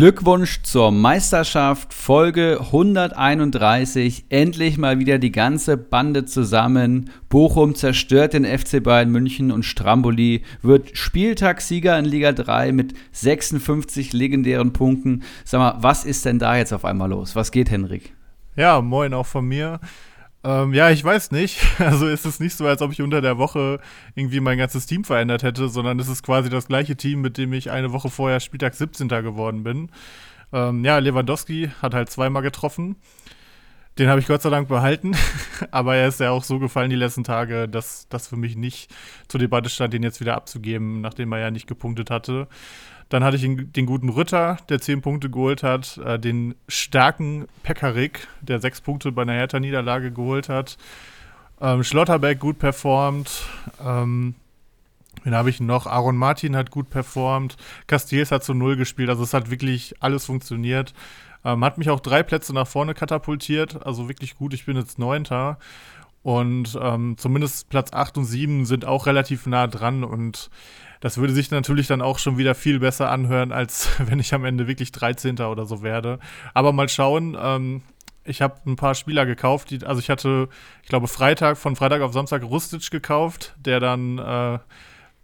Glückwunsch zur Meisterschaft, Folge 131. Endlich mal wieder die ganze Bande zusammen. Bochum zerstört den FC Bayern München und Stramboli wird Spieltagssieger in Liga 3 mit 56 legendären Punkten. Sag mal, was ist denn da jetzt auf einmal los? Was geht, Henrik? Ja, moin auch von mir. Ähm, ja, ich weiß nicht. Also ist es nicht so, als ob ich unter der Woche irgendwie mein ganzes Team verändert hätte, sondern es ist quasi das gleiche Team, mit dem ich eine Woche vorher Spieltag 17. geworden bin. Ähm, ja, Lewandowski hat halt zweimal getroffen. Den habe ich Gott sei Dank behalten, aber er ist ja auch so gefallen die letzten Tage, dass das für mich nicht zur Debatte stand, den jetzt wieder abzugeben, nachdem er ja nicht gepunktet hatte. Dann hatte ich den, guten Ritter, der zehn Punkte geholt hat, äh, den starken Pekarik, der sechs Punkte bei einer Hertha-Niederlage geholt hat. Ähm, Schlotterbeck gut performt. Ähm, Wen habe ich noch? Aaron Martin hat gut performt. Castells hat zu Null gespielt. Also es hat wirklich alles funktioniert. Ähm, hat mich auch drei Plätze nach vorne katapultiert. Also wirklich gut. Ich bin jetzt Neunter. Und ähm, zumindest Platz 8 und 7 sind auch relativ nah dran. Und das würde sich natürlich dann auch schon wieder viel besser anhören, als wenn ich am Ende wirklich 13. oder so werde. Aber mal schauen. Ähm, ich habe ein paar Spieler gekauft. Die, also ich hatte, ich glaube, Freitag, von Freitag auf Samstag Rustic gekauft, der dann äh,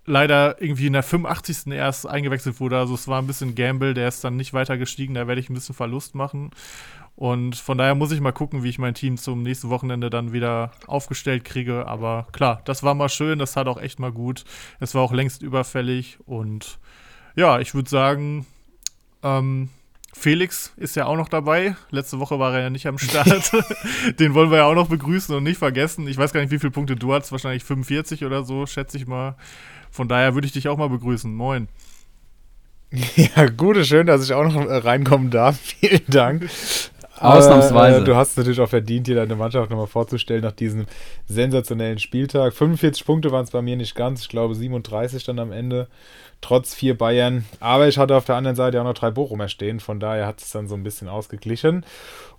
leider irgendwie in der 85. erst eingewechselt wurde. Also es war ein bisschen Gamble, der ist dann nicht weiter gestiegen, da werde ich ein bisschen Verlust machen. Und von daher muss ich mal gucken, wie ich mein Team zum nächsten Wochenende dann wieder aufgestellt kriege. Aber klar, das war mal schön, das hat auch echt mal gut. Es war auch längst überfällig. Und ja, ich würde sagen, ähm, Felix ist ja auch noch dabei. Letzte Woche war er ja nicht am Start. Den wollen wir ja auch noch begrüßen und nicht vergessen. Ich weiß gar nicht, wie viele Punkte du hast. Wahrscheinlich 45 oder so, schätze ich mal. Von daher würde ich dich auch mal begrüßen. Moin. Ja, gute, schön, dass ich auch noch reinkommen darf. Vielen Dank. Ausnahmsweise. Äh, du hast natürlich auch verdient, dir deine Mannschaft nochmal vorzustellen nach diesem sensationellen Spieltag. 45 Punkte waren es bei mir nicht ganz, ich glaube 37 dann am Ende, trotz vier Bayern. Aber ich hatte auf der anderen Seite auch noch drei Bochumer stehen, von daher hat es dann so ein bisschen ausgeglichen.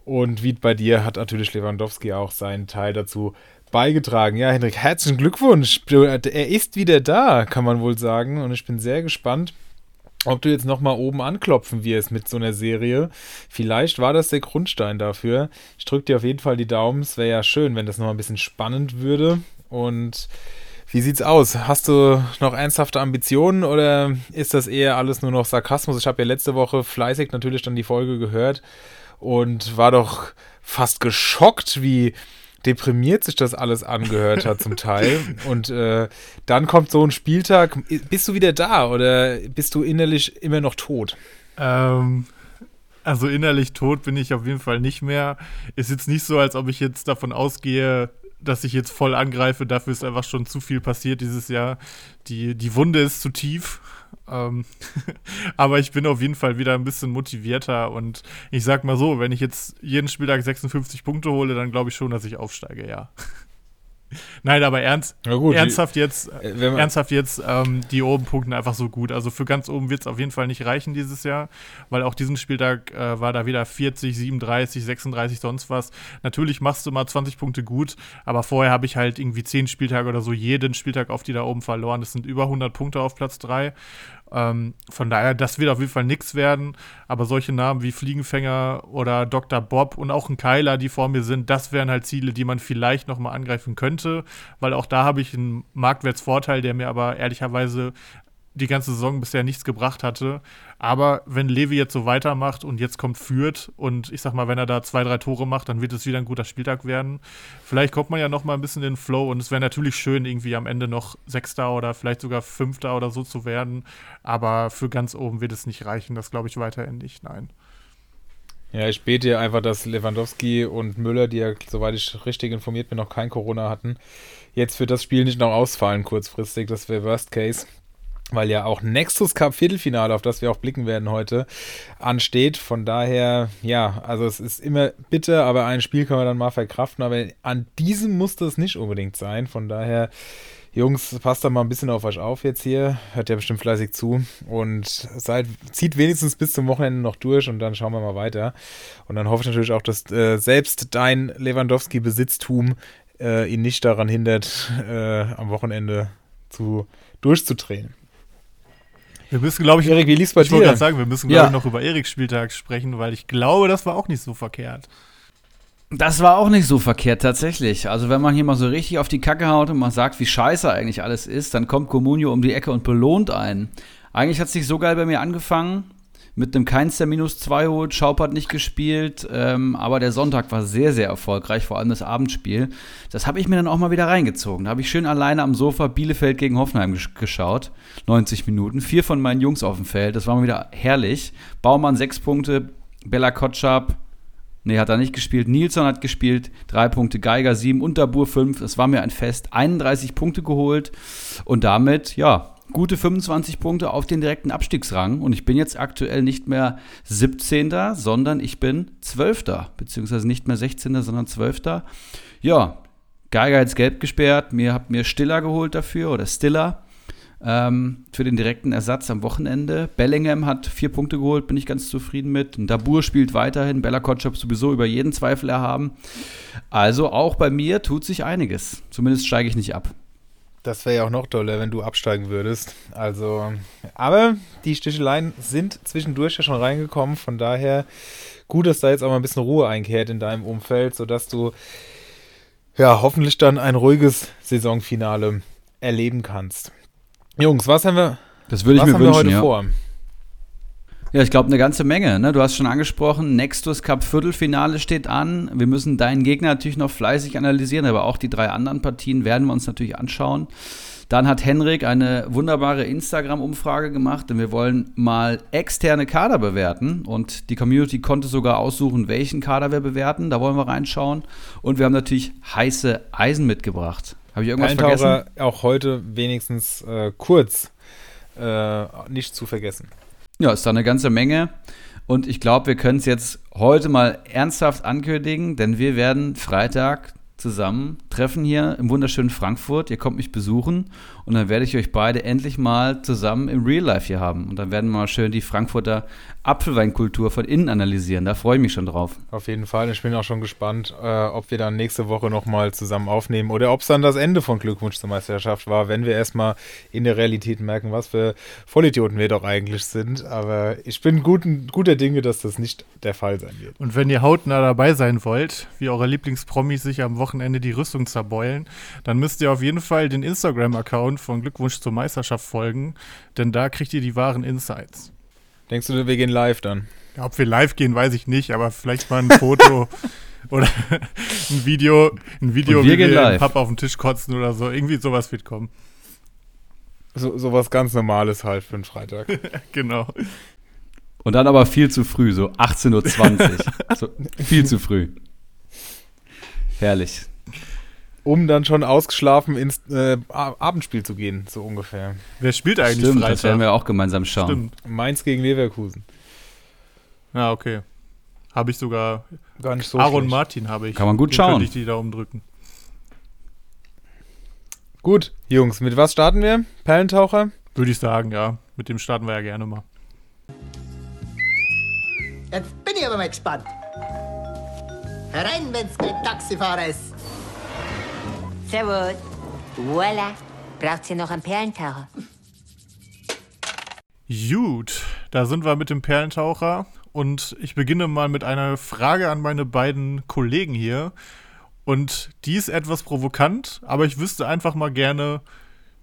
Und wie bei dir hat natürlich Lewandowski auch seinen Teil dazu beigetragen. Ja, Hendrik, herzlichen Glückwunsch. Er ist wieder da, kann man wohl sagen. Und ich bin sehr gespannt, ob du jetzt nochmal oben anklopfen wirst mit so einer Serie. Vielleicht war das der Grundstein dafür. Ich drücke dir auf jeden Fall die Daumen. Es wäre ja schön, wenn das nochmal ein bisschen spannend würde. Und wie sieht's aus? Hast du noch ernsthafte Ambitionen oder ist das eher alles nur noch Sarkasmus? Ich habe ja letzte Woche fleißig natürlich dann die Folge gehört und war doch fast geschockt, wie deprimiert sich das alles angehört hat zum Teil. Und äh, dann kommt so ein Spieltag. Bist du wieder da oder bist du innerlich immer noch tot? Ähm, also innerlich tot bin ich auf jeden Fall nicht mehr. Ist jetzt nicht so, als ob ich jetzt davon ausgehe, dass ich jetzt voll angreife. Dafür ist einfach schon zu viel passiert dieses Jahr. Die, die Wunde ist zu tief. Ähm, aber ich bin auf jeden Fall wieder ein bisschen motivierter und ich sag mal so, wenn ich jetzt jeden Spieltag 56 Punkte hole, dann glaube ich schon, dass ich aufsteige, ja. Nein, aber ernst, gut, ernsthaft jetzt, äh, ernsthaft jetzt, ähm, die oben punkten einfach so gut. Also für ganz oben wird es auf jeden Fall nicht reichen dieses Jahr, weil auch diesen Spieltag äh, war da wieder 40, 37, 36, sonst was. Natürlich machst du mal 20 Punkte gut, aber vorher habe ich halt irgendwie 10 Spieltage oder so jeden Spieltag auf die da oben verloren. Das sind über 100 Punkte auf Platz 3 ähm, von daher, das wird auf jeden Fall nichts werden. Aber solche Namen wie Fliegenfänger oder Dr. Bob und auch ein Keiler, die vor mir sind, das wären halt Ziele, die man vielleicht nochmal angreifen könnte, weil auch da habe ich einen Marktwertsvorteil, der mir aber ehrlicherweise die ganze Saison bisher nichts gebracht hatte. Aber wenn Levi jetzt so weitermacht und jetzt kommt Fürth und ich sag mal, wenn er da zwei, drei Tore macht, dann wird es wieder ein guter Spieltag werden. Vielleicht kommt man ja noch mal ein bisschen in den Flow und es wäre natürlich schön, irgendwie am Ende noch Sechster oder vielleicht sogar Fünfter oder so zu werden. Aber für ganz oben wird es nicht reichen. Das glaube ich weiterhin nicht. Nein. Ja, ich bete ja einfach, dass Lewandowski und Müller, die ja, soweit ich richtig informiert bin, noch kein Corona hatten, jetzt für das Spiel nicht noch ausfallen kurzfristig. Das wäre Worst Case weil ja auch Nexus Cup Viertelfinale, auf das wir auch blicken werden heute, ansteht. Von daher, ja, also es ist immer bitter, aber ein Spiel können wir dann mal verkraften. Aber an diesem muss das nicht unbedingt sein. Von daher, Jungs, passt da mal ein bisschen auf euch auf jetzt hier. Hört ja bestimmt fleißig zu. Und seid, zieht wenigstens bis zum Wochenende noch durch und dann schauen wir mal weiter. Und dann hoffe ich natürlich auch, dass äh, selbst dein Lewandowski-Besitztum äh, ihn nicht daran hindert, äh, am Wochenende zu, durchzudrehen. Wir müssen, glaube ich, Erik, wie lief's bei ich wollte dir? gerade sagen, wir müssen, Ja. glaube ich, noch über Eriks Spieltag sprechen, weil ich glaube, das war auch nicht so verkehrt. Das war auch nicht so verkehrt tatsächlich. Also wenn man hier mal so richtig auf die Kacke haut und man sagt, wie scheiße eigentlich alles ist, dann kommt Comunio um die Ecke und belohnt einen. Eigentlich hat es nicht so geil bei mir angefangen. Mit einem Keins der minus 2 holt, Schaub hat nicht gespielt, ähm, aber der Sonntag war sehr, sehr erfolgreich, vor allem das Abendspiel. Das habe ich mir dann auch mal wieder reingezogen. Da habe ich schön alleine am Sofa Bielefeld gegen Hoffenheim gesch geschaut. 90 Minuten. Vier von meinen Jungs auf dem Feld. Das war mal wieder herrlich. Baumann sechs Punkte, Bella Kotschap Nee, hat er nicht gespielt. Nilsson hat gespielt. Drei Punkte. Geiger sieben. Unterbur fünf. Es war mir ein Fest. 31 Punkte geholt. Und damit, ja, gute 25 Punkte auf den direkten Abstiegsrang. Und ich bin jetzt aktuell nicht mehr 17. sondern ich bin 12. Beziehungsweise nicht mehr 16. sondern 12. Ja, Geiger jetzt gelb gesperrt. Mir habt mir Stiller geholt dafür oder Stiller ähm, für den direkten Ersatz am Wochenende. Bellingham hat vier Punkte geholt, bin ich ganz zufrieden mit. Und Dabur spielt weiterhin, Bella Kotschap sowieso über jeden Zweifel erhaben. Also auch bei mir tut sich einiges. Zumindest steige ich nicht ab. Das wäre ja auch noch toller, wenn du absteigen würdest. Also, aber die Sticheleien sind zwischendurch ja schon reingekommen. Von daher gut, dass da jetzt auch mal ein bisschen Ruhe einkehrt in deinem Umfeld, sodass du ja hoffentlich dann ein ruhiges Saisonfinale erleben kannst. Jungs, was haben wir, Das würde ich was mir haben wir wünschen, heute ja. vor? Ja, ich glaube eine ganze Menge. Ne? Du hast schon angesprochen, Nextus Cup Viertelfinale steht an. Wir müssen deinen Gegner natürlich noch fleißig analysieren, aber auch die drei anderen Partien werden wir uns natürlich anschauen. Dann hat Henrik eine wunderbare Instagram-Umfrage gemacht, denn wir wollen mal externe Kader bewerten und die Community konnte sogar aussuchen, welchen Kader wir bewerten. Da wollen wir reinschauen. Und wir haben natürlich heiße Eisen mitgebracht. Habe ich irgendwas vergessen? Eintaucher auch heute wenigstens äh, kurz äh, nicht zu vergessen. Ja, ist da eine ganze Menge. Und ich glaube, wir können es jetzt heute mal ernsthaft ankündigen, denn wir werden Freitag zusammen treffen hier im wunderschönen Frankfurt. Ihr kommt mich besuchen und dann werde ich euch beide endlich mal zusammen im Real Life hier haben. Und dann werden wir mal schön die Frankfurter Apfelweinkultur von innen analysieren. Da freue ich mich schon drauf. Auf jeden Fall. Ich bin auch schon gespannt, äh, ob wir dann nächste Woche nochmal zusammen aufnehmen oder ob es dann das Ende von Glückwunsch zur Meisterschaft war, wenn wir erstmal in der Realität merken, was für Vollidioten wir doch eigentlich sind. Aber ich bin guten, guter Dinge, dass das nicht der Fall sein wird. Und wenn ihr hautnah dabei sein wollt, wie eure Lieblingspromis sich am Wochenende die Rüstung zerbeulen, dann müsst ihr auf jeden Fall den Instagram-Account von Glückwunsch zur Meisterschaft folgen, denn da kriegt ihr die wahren Insights. Denkst du, wir gehen live dann? Ja, ob wir live gehen, weiß ich nicht, aber vielleicht mal ein Foto oder ein Video, ein Video, wir wie gehen wir live. Papp auf den Tisch kotzen oder so. Irgendwie sowas wird kommen. So, so was ganz Normales halt für einen Freitag. Genau. Und dann aber viel zu früh, so 18.20 Uhr. so, viel zu früh. Herrlich. Um dann schon ausgeschlafen ins äh, Abendspiel zu gehen, so ungefähr. Wer spielt eigentlich Stimmt, Freitag? das werden wir auch gemeinsam schauen. Stimmt. Mainz gegen Leverkusen. Ja, okay. Habe ich sogar. Gar nicht so Aaron schlecht. Martin habe ich. Kann man gut Dem schauen. Könnte ich die Daumen drücken. Gut, Jungs, mit was starten wir? Perlentaucher? Würde ich sagen, ja. Mit dem starten wir ja gerne mal. Jetzt bin ich aber mal gespannt. Herein, wenn's kein Taxifahrer ist. Servus. Voila. Braucht ihr noch einen Perlentaucher? Gut, da sind wir mit dem Perlentaucher. Und ich beginne mal mit einer Frage an meine beiden Kollegen hier. Und die ist etwas provokant, aber ich wüsste einfach mal gerne,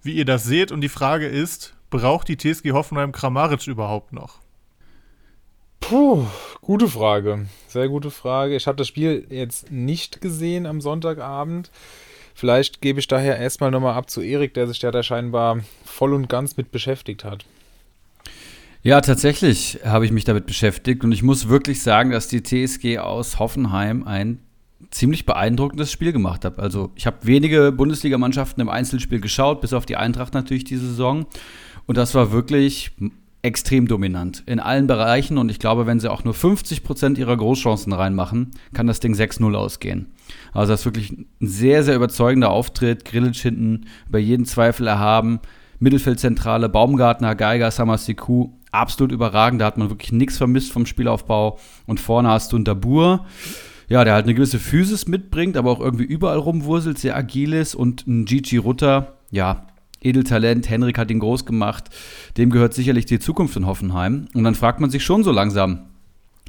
wie ihr das seht. Und die Frage ist, braucht die TSG Hoffenheim Kramaric überhaupt noch? Puh, gute Frage. Sehr gute Frage. Ich habe das Spiel jetzt nicht gesehen am Sonntagabend. Vielleicht gebe ich daher erstmal nochmal ab zu Erik, der sich da scheinbar voll und ganz mit beschäftigt hat. Ja, tatsächlich habe ich mich damit beschäftigt und ich muss wirklich sagen, dass die TSG aus Hoffenheim ein ziemlich beeindruckendes Spiel gemacht hat. Also ich habe wenige Bundesligamannschaften im Einzelspiel geschaut, bis auf die Eintracht natürlich diese Saison. Und das war wirklich extrem dominant in allen Bereichen. Und ich glaube, wenn sie auch nur 50 Prozent ihrer Großchancen reinmachen, kann das Ding 6-0 ausgehen. Also das ist wirklich ein sehr, sehr überzeugender Auftritt. Grillitsch hinten über jeden Zweifel erhaben. Mittelfeldzentrale, Baumgartner, Geiger, Samasiku, absolut überragend. Da hat man wirklich nichts vermisst vom Spielaufbau. Und vorne hast du einen Dabur, ja, der halt eine gewisse Physis mitbringt, aber auch irgendwie überall rumwurselt, sehr agil ist. Und ein Gigi Rutter, ja, Edeltalent, Henrik hat ihn groß gemacht, dem gehört sicherlich die Zukunft in Hoffenheim. Und dann fragt man sich schon so langsam,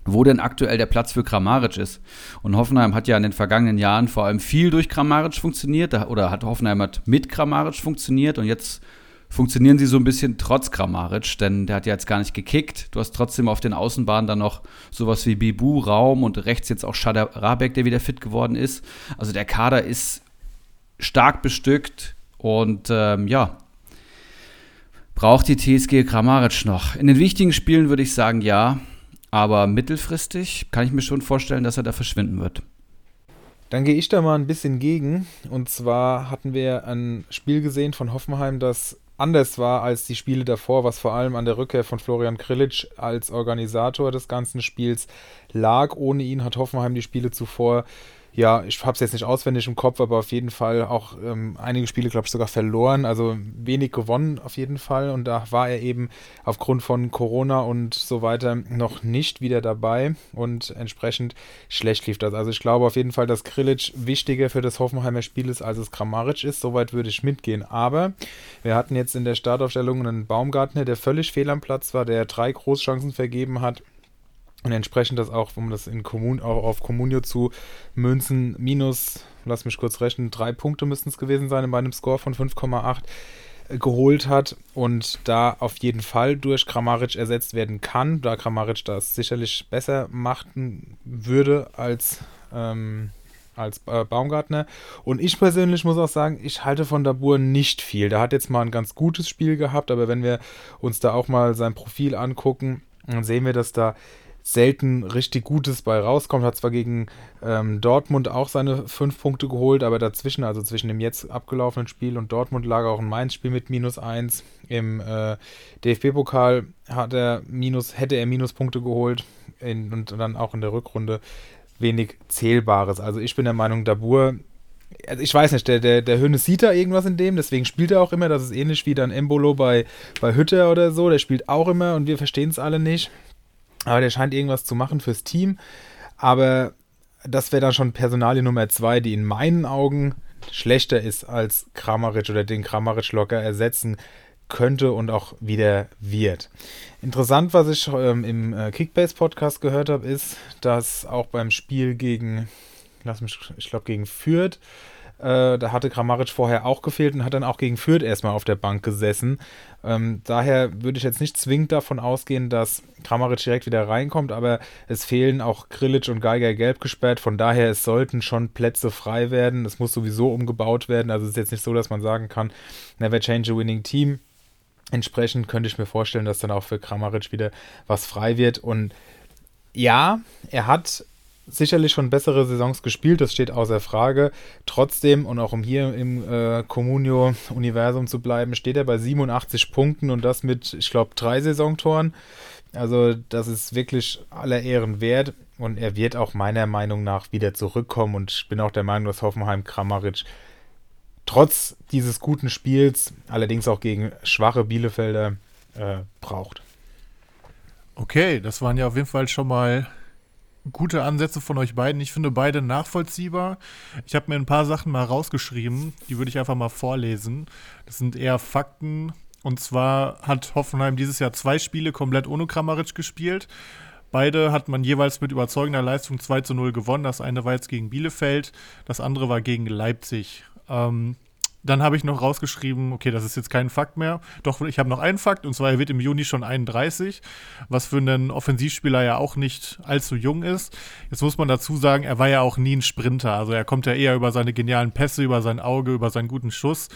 wo denn aktuell der Platz für Kramaric ist. Und Hoffenheim hat ja in den vergangenen Jahren vor allem viel durch Kramaric funktioniert, oder hat Hoffenheim hat mit Kramaric funktioniert und jetzt funktionieren sie so ein bisschen trotz Kramaric, denn der hat ja jetzt gar nicht gekickt. Du hast trotzdem auf den Außenbahnen dann noch sowas wie Bibu, Raum und rechts jetzt auch Shadar Rabeck, der wieder fit geworden ist. Also der Kader ist stark bestückt und ähm, ja, braucht die TSG Kramaric noch. In den wichtigen Spielen würde ich sagen ja, aber mittelfristig kann ich mir schon vorstellen, dass er da verschwinden wird. Dann gehe ich da mal ein bisschen gegen. Und zwar hatten wir ein Spiel gesehen von Hoffenheim, das anders war als die Spiele davor, was vor allem an der Rückkehr von Florian Krilic als Organisator des ganzen Spiels lag. Ohne ihn hat Hoffenheim die Spiele zuvor ja, ich habe es jetzt nicht auswendig im Kopf, aber auf jeden Fall auch ähm, einige Spiele, glaube ich, sogar verloren. Also wenig gewonnen auf jeden Fall. Und da war er eben aufgrund von Corona und so weiter noch nicht wieder dabei. Und entsprechend schlecht lief das. Also ich glaube auf jeden Fall, dass Krilic wichtiger für das Hoffenheimer Spiel ist, als es Kramaric ist. Soweit würde ich mitgehen. Aber wir hatten jetzt in der Startaufstellung einen Baumgartner, der völlig fehl am Platz war, der drei Großchancen vergeben hat und entsprechend das auch, um das in Kommun, auch auf Communio zu münzen, minus, lass mich kurz rechnen, drei Punkte müssten es gewesen sein in meinem Score von 5,8 äh, geholt hat und da auf jeden Fall durch Kramaric ersetzt werden kann, da Kramaric das sicherlich besser machen würde als, ähm, als äh, Baumgartner. Und ich persönlich muss auch sagen, ich halte von Dabur nicht viel. Der hat jetzt mal ein ganz gutes Spiel gehabt, aber wenn wir uns da auch mal sein Profil angucken, dann sehen wir, dass da selten richtig Gutes bei rauskommt. Hat zwar gegen ähm, Dortmund auch seine fünf Punkte geholt, aber dazwischen, also zwischen dem jetzt abgelaufenen Spiel und Dortmund, lag auch ein Mainz-Spiel mit minus eins. Im äh, DFB-Pokal hat er minus, hätte er Minuspunkte geholt in, und dann auch in der Rückrunde wenig Zählbares. Also ich bin der Meinung, Dabur also ich weiß nicht, der, der, der Hönes sieht da irgendwas in dem, deswegen spielt er auch immer. Das ist ähnlich wie dann Embolo bei, bei Hütter oder so. Der spielt auch immer und wir verstehen es alle nicht. Aber der scheint irgendwas zu machen fürs Team. Aber das wäre dann schon Personalie Nummer zwei, die in meinen Augen schlechter ist als Kramaric oder den Kramaric locker ersetzen könnte und auch wieder wird. Interessant, was ich ähm, im äh, Kickbase-Podcast gehört habe, ist, dass auch beim Spiel gegen, lass mich, ich glaube gegen Fürth, äh, da hatte Kramaric vorher auch gefehlt und hat dann auch gegen Fürth erstmal auf der Bank gesessen. Ähm, daher würde ich jetzt nicht zwingend davon ausgehen, dass Kramaric direkt wieder reinkommt, aber es fehlen auch Grilic und Geiger gelb gesperrt. Von daher, es sollten schon Plätze frei werden. Es muss sowieso umgebaut werden. Also es ist jetzt nicht so, dass man sagen kann, never change a winning team. Entsprechend könnte ich mir vorstellen, dass dann auch für Kramaric wieder was frei wird. Und ja, er hat sicherlich schon bessere Saisons gespielt, das steht außer Frage. Trotzdem, und auch um hier im äh, Comunio-Universum zu bleiben, steht er bei 87 Punkten und das mit, ich glaube, drei Saisontoren. Also, das ist wirklich aller Ehren wert und er wird auch meiner Meinung nach wieder zurückkommen und ich bin auch der Meinung, dass Hoffenheim Kramaric trotz dieses guten Spiels, allerdings auch gegen schwache Bielefelder, äh, braucht. Okay, das waren ja auf jeden Fall schon mal gute Ansätze von euch beiden. Ich finde beide nachvollziehbar. Ich habe mir ein paar Sachen mal rausgeschrieben, die würde ich einfach mal vorlesen. Das sind eher Fakten. Und zwar hat Hoffenheim dieses Jahr zwei Spiele komplett ohne Kramaric gespielt. Beide hat man jeweils mit überzeugender Leistung 2 zu 0 gewonnen. Das eine war jetzt gegen Bielefeld, das andere war gegen Leipzig. Ähm, dann habe ich noch rausgeschrieben, okay, das ist jetzt kein Fakt mehr. Doch, ich habe noch einen Fakt, und zwar, er wird im Juni schon 31, was für einen Offensivspieler ja auch nicht allzu jung ist. Jetzt muss man dazu sagen, er war ja auch nie ein Sprinter. Also er kommt ja eher über seine genialen Pässe, über sein Auge, über seinen guten Schuss.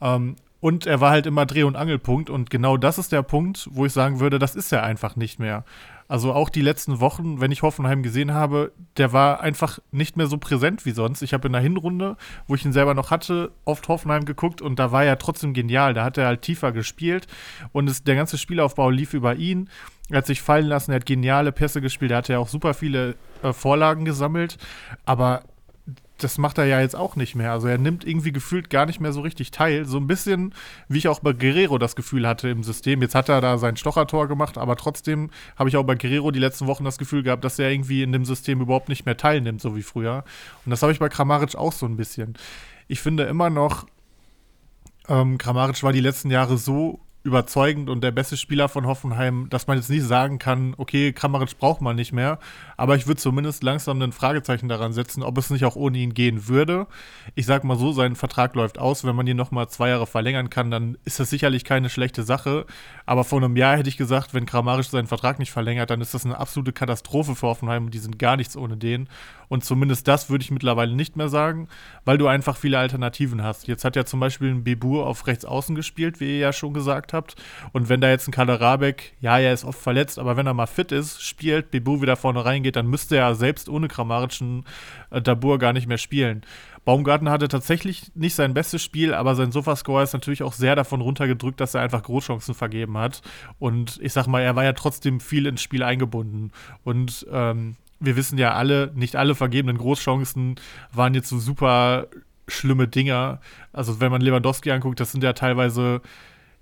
Ähm, und er war halt immer Dreh- und Angelpunkt. Und genau das ist der Punkt, wo ich sagen würde, das ist er einfach nicht mehr. Also auch die letzten Wochen, wenn ich Hoffenheim gesehen habe, der war einfach nicht mehr so präsent wie sonst. Ich habe in der Hinrunde, wo ich ihn selber noch hatte, oft Hoffenheim geguckt und da war er trotzdem genial. Da hat er halt tiefer gespielt und es, der ganze Spielaufbau lief über ihn. Er hat sich fallen lassen, er hat geniale Pässe gespielt, er hatte ja auch super viele äh, Vorlagen gesammelt, aber das macht er ja jetzt auch nicht mehr. Also er nimmt irgendwie gefühlt gar nicht mehr so richtig teil. So ein bisschen, wie ich auch bei Guerrero das Gefühl hatte im System. Jetzt hat er da sein Stochertor gemacht, aber trotzdem habe ich auch bei Guerrero die letzten Wochen das Gefühl gehabt, dass er irgendwie in dem System überhaupt nicht mehr teilnimmt, so wie früher. Und das habe ich bei Kramaric auch so ein bisschen. Ich finde immer noch, ähm, Kramaric war die letzten Jahre so überzeugend und der beste Spieler von Hoffenheim, dass man jetzt nicht sagen kann, okay, Kramaric braucht man nicht mehr. Aber ich würde zumindest langsam ein Fragezeichen daran setzen, ob es nicht auch ohne ihn gehen würde. Ich sag mal so, sein Vertrag läuft aus. Wenn man ihn noch mal zwei Jahre verlängern kann, dann ist das sicherlich keine schlechte Sache. Aber vor einem Jahr hätte ich gesagt, wenn Kramaric seinen Vertrag nicht verlängert, dann ist das eine absolute Katastrophe für Hoffenheim. Die sind gar nichts ohne den. Und zumindest das würde ich mittlerweile nicht mehr sagen, weil du einfach viele Alternativen hast. Jetzt hat ja zum Beispiel ein Bebur auf rechts außen gespielt, wie ihr ja schon gesagt habt. Und wenn da jetzt ein Kader Rabeck, ja, er ist oft verletzt, aber wenn er mal fit ist, spielt, Bebur wieder vorne reingeht, dann müsste er selbst ohne Kramaric äh, Dabur gar nicht mehr spielen. Baumgarten hatte tatsächlich nicht sein bestes Spiel, aber sein Sofascore ist natürlich auch sehr davon runtergedrückt, dass er einfach Großchancen vergeben hat. Und ich sag mal, er war ja trotzdem viel ins Spiel eingebunden. Und ähm, wir wissen ja alle, nicht alle vergebenen Großchancen waren jetzt so super schlimme Dinger. Also wenn man Lewandowski anguckt, das sind ja teilweise,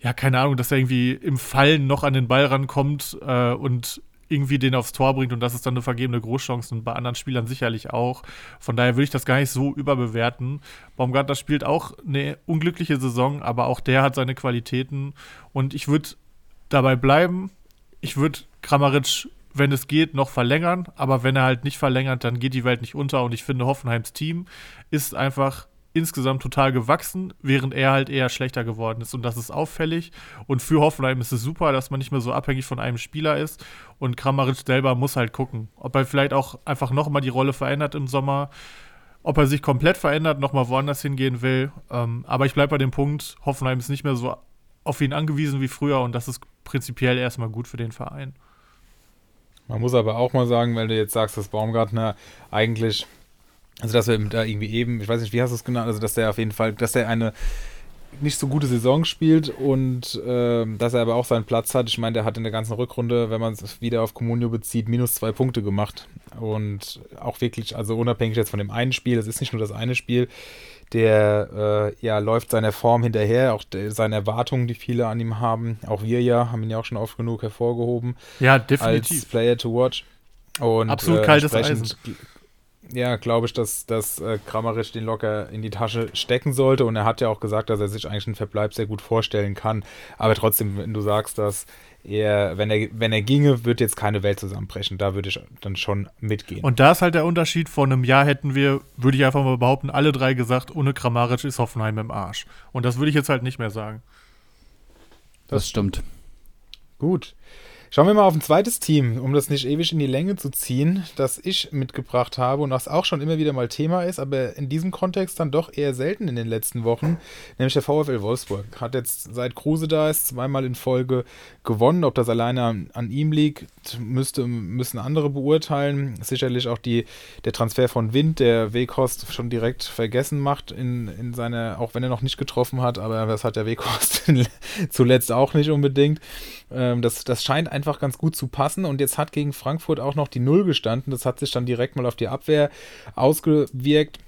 ja, keine Ahnung, dass er irgendwie im Fallen noch an den Ball rankommt äh, und irgendwie den aufs Tor bringt und das ist dann eine vergebene Großchance und bei anderen Spielern sicherlich auch. Von daher würde ich das gar nicht so überbewerten. Baumgartner spielt auch eine unglückliche Saison, aber auch der hat seine Qualitäten und ich würde dabei bleiben. Ich würde Kramaric wenn es geht, noch verlängern. Aber wenn er halt nicht verlängert, dann geht die Welt nicht unter. Und ich finde, Hoffenheims Team ist einfach insgesamt total gewachsen, während er halt eher schlechter geworden ist. Und das ist auffällig. Und für Hoffenheim ist es super, dass man nicht mehr so abhängig von einem Spieler ist. Und Kramaric selber muss halt gucken, ob er vielleicht auch einfach nochmal die Rolle verändert im Sommer. Ob er sich komplett verändert, nochmal woanders hingehen will. Ähm, aber ich bleibe bei dem Punkt, Hoffenheim ist nicht mehr so auf ihn angewiesen wie früher und das ist prinzipiell erstmal gut für den Verein. Man muss aber auch mal sagen, weil du jetzt sagst, dass Baumgartner eigentlich, also dass wir da irgendwie eben, ich weiß nicht, wie hast du es genannt, also dass der auf jeden Fall, dass er eine nicht so gute Saison spielt und äh, dass er aber auch seinen Platz hat. Ich meine, der hat in der ganzen Rückrunde, wenn man es wieder auf Comunio bezieht, minus zwei Punkte gemacht. Und auch wirklich, also unabhängig jetzt von dem einen Spiel, es ist nicht nur das eine Spiel, der äh, ja läuft seiner Form hinterher, auch seine Erwartungen, die viele an ihm haben. Auch wir ja, haben ihn ja auch schon oft genug hervorgehoben. Ja, definitiv. Als Player to watch. Und, Absolut äh, kaltes Eisen. Ja, glaube ich, dass, dass äh, Kramaric den locker in die Tasche stecken sollte. Und er hat ja auch gesagt, dass er sich eigentlich einen Verbleib sehr gut vorstellen kann. Aber trotzdem, wenn du sagst, dass er, wenn er, wenn er ginge, wird jetzt keine Welt zusammenbrechen. Da würde ich dann schon mitgehen. Und da ist halt der Unterschied. Vor einem Jahr hätten wir, würde ich einfach mal behaupten, alle drei gesagt, ohne Kramaric ist Hoffenheim im Arsch. Und das würde ich jetzt halt nicht mehr sagen. Das, das stimmt. Gut. Schauen wir mal auf ein zweites Team, um das nicht ewig in die Länge zu ziehen, das ich mitgebracht habe und was auch schon immer wieder mal Thema ist, aber in diesem Kontext dann doch eher selten in den letzten Wochen, nämlich der VfL Wolfsburg. Hat jetzt seit Kruse da ist zweimal in Folge gewonnen. Ob das alleine an, an ihm liegt, müsste, müssen andere beurteilen. Sicherlich auch die, der Transfer von Wind, der Weghorst schon direkt vergessen macht in, in seiner, auch wenn er noch nicht getroffen hat, aber das hat der Weghorst zuletzt auch nicht unbedingt. Ähm, das, das scheint einfach ganz gut zu passen. Und jetzt hat gegen Frankfurt auch noch die Null gestanden. Das hat sich dann direkt mal auf die Abwehr ausgewirkt.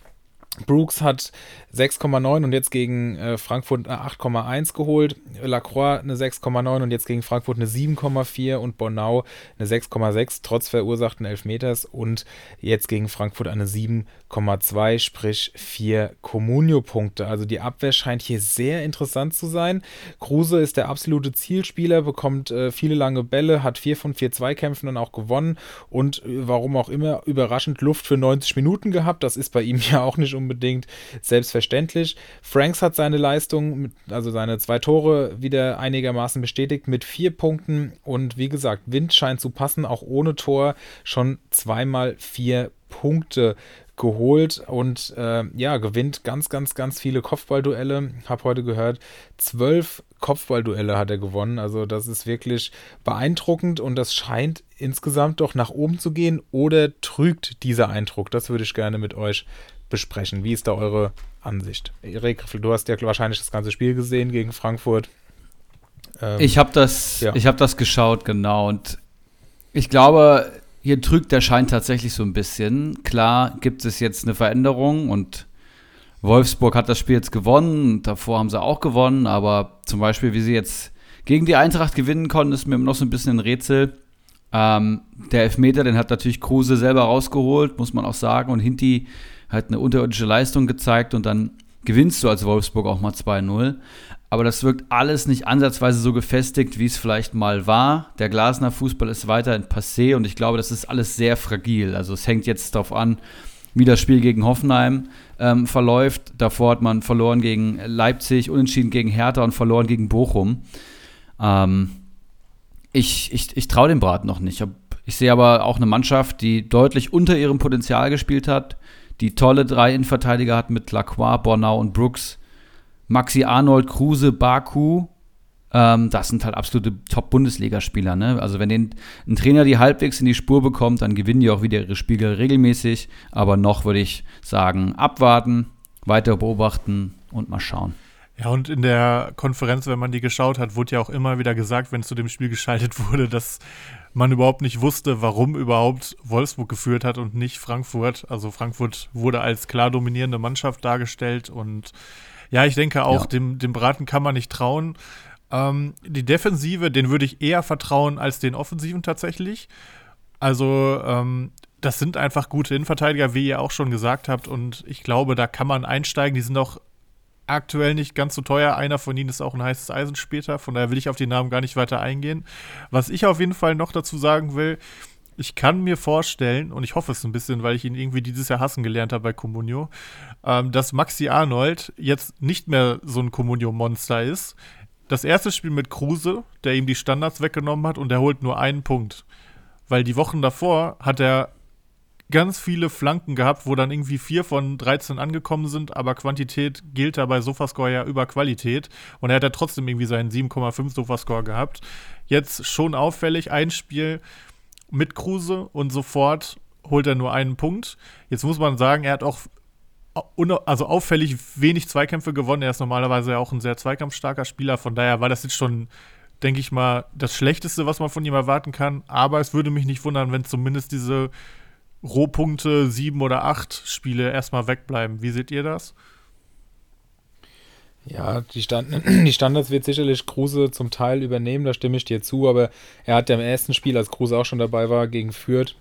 Brooks hat 6,9 und jetzt gegen äh, Frankfurt eine 8,1 geholt. Lacroix eine 6,9 und jetzt gegen Frankfurt eine 7,4 und Bornau eine 6,6 trotz verursachten Elfmeters und jetzt gegen Frankfurt eine 7,2, sprich 4 Comunio-Punkte. Also die Abwehr scheint hier sehr interessant zu sein. Kruse ist der absolute Zielspieler, bekommt äh, viele lange Bälle, hat 4 von 4 Zweikämpfen dann auch gewonnen und äh, warum auch immer überraschend Luft für 90 Minuten gehabt. Das ist bei ihm ja auch nicht unbedingt selbstverständlich. Franks hat seine Leistung, also seine zwei Tore wieder einigermaßen bestätigt mit vier Punkten. Und wie gesagt, Wind scheint zu passen, auch ohne Tor schon zweimal vier Punkte geholt und äh, ja, gewinnt ganz, ganz, ganz viele Kopfballduelle. Hab heute gehört, zwölf Kopfballduelle hat er gewonnen. Also das ist wirklich beeindruckend und das scheint insgesamt doch nach oben zu gehen oder trügt dieser Eindruck? Das würde ich gerne mit euch besprechen. Wie ist da eure Ansicht? Erik, du hast ja wahrscheinlich das ganze Spiel gesehen gegen Frankfurt. Ähm, ich habe das, ja. hab das geschaut, genau. Und ich glaube, hier trügt der Schein tatsächlich so ein bisschen. Klar gibt es jetzt eine Veränderung und Wolfsburg hat das Spiel jetzt gewonnen. Davor haben sie auch gewonnen, aber zum Beispiel, wie sie jetzt gegen die Eintracht gewinnen konnten, ist mir noch so ein bisschen ein Rätsel. Ähm, der Elfmeter, den hat natürlich Kruse selber rausgeholt, muss man auch sagen. Und Hinti hat eine unterirdische Leistung gezeigt und dann gewinnst du als Wolfsburg auch mal 2-0. Aber das wirkt alles nicht ansatzweise so gefestigt, wie es vielleicht mal war. Der Glasner Fußball ist weiterhin passé und ich glaube, das ist alles sehr fragil. Also es hängt jetzt darauf an, wie das Spiel gegen Hoffenheim ähm, verläuft. Davor hat man verloren gegen Leipzig, unentschieden gegen Hertha und verloren gegen Bochum. Ähm, ich ich, ich traue dem Brat noch nicht. Ich sehe aber auch eine Mannschaft, die deutlich unter ihrem Potenzial gespielt hat, die tolle drei Innenverteidiger hat mit Lacroix, Bornau und Brooks. Maxi Arnold, Kruse, Baku, ähm, das sind halt absolute Top-Bundesligaspieler. Ne? Also wenn den, ein Trainer die halbwegs in die Spur bekommt, dann gewinnen die auch wieder ihre Spiele regelmäßig. Aber noch würde ich sagen, abwarten, weiter beobachten und mal schauen. Ja, und in der Konferenz, wenn man die geschaut hat, wurde ja auch immer wieder gesagt, wenn zu dem Spiel geschaltet wurde, dass man überhaupt nicht wusste, warum überhaupt Wolfsburg geführt hat und nicht Frankfurt. Also Frankfurt wurde als klar dominierende Mannschaft dargestellt und ja, ich denke auch, ja. dem, dem Braten kann man nicht trauen. Ähm, die Defensive, den würde ich eher vertrauen als den Offensiven tatsächlich. Also, ähm, das sind einfach gute Innenverteidiger, wie ihr auch schon gesagt habt. Und ich glaube, da kann man einsteigen. Die sind auch aktuell nicht ganz so teuer. Einer von ihnen ist auch ein heißes Eisen später. Von daher will ich auf die Namen gar nicht weiter eingehen. Was ich auf jeden Fall noch dazu sagen will, ich kann mir vorstellen, und ich hoffe es ein bisschen, weil ich ihn irgendwie dieses Jahr hassen gelernt habe bei Comunio, ähm, dass Maxi Arnold jetzt nicht mehr so ein Comunio-Monster ist. Das erste Spiel mit Kruse, der ihm die Standards weggenommen hat und er holt nur einen Punkt. Weil die Wochen davor hat er ganz viele Flanken gehabt, wo dann irgendwie vier von 13 angekommen sind, aber Quantität gilt da bei Sofascore ja über Qualität. Und er hat ja trotzdem irgendwie seinen 7,5 Sofascore gehabt. Jetzt schon auffällig, ein Spiel mit Kruse und sofort holt er nur einen Punkt. Jetzt muss man sagen, er hat auch also auffällig wenig Zweikämpfe gewonnen. Er ist normalerweise ja auch ein sehr zweikampfstarker Spieler. Von daher war das jetzt schon, denke ich mal, das Schlechteste, was man von ihm erwarten kann. Aber es würde mich nicht wundern, wenn zumindest diese Rohpunkte sieben oder acht Spiele erstmal wegbleiben. Wie seht ihr das? Ja, die, Stand die Standards wird sicherlich Kruse zum Teil übernehmen, da stimme ich dir zu, aber er hat ja im ersten Spiel, als Kruse auch schon dabei war, gegen Fürth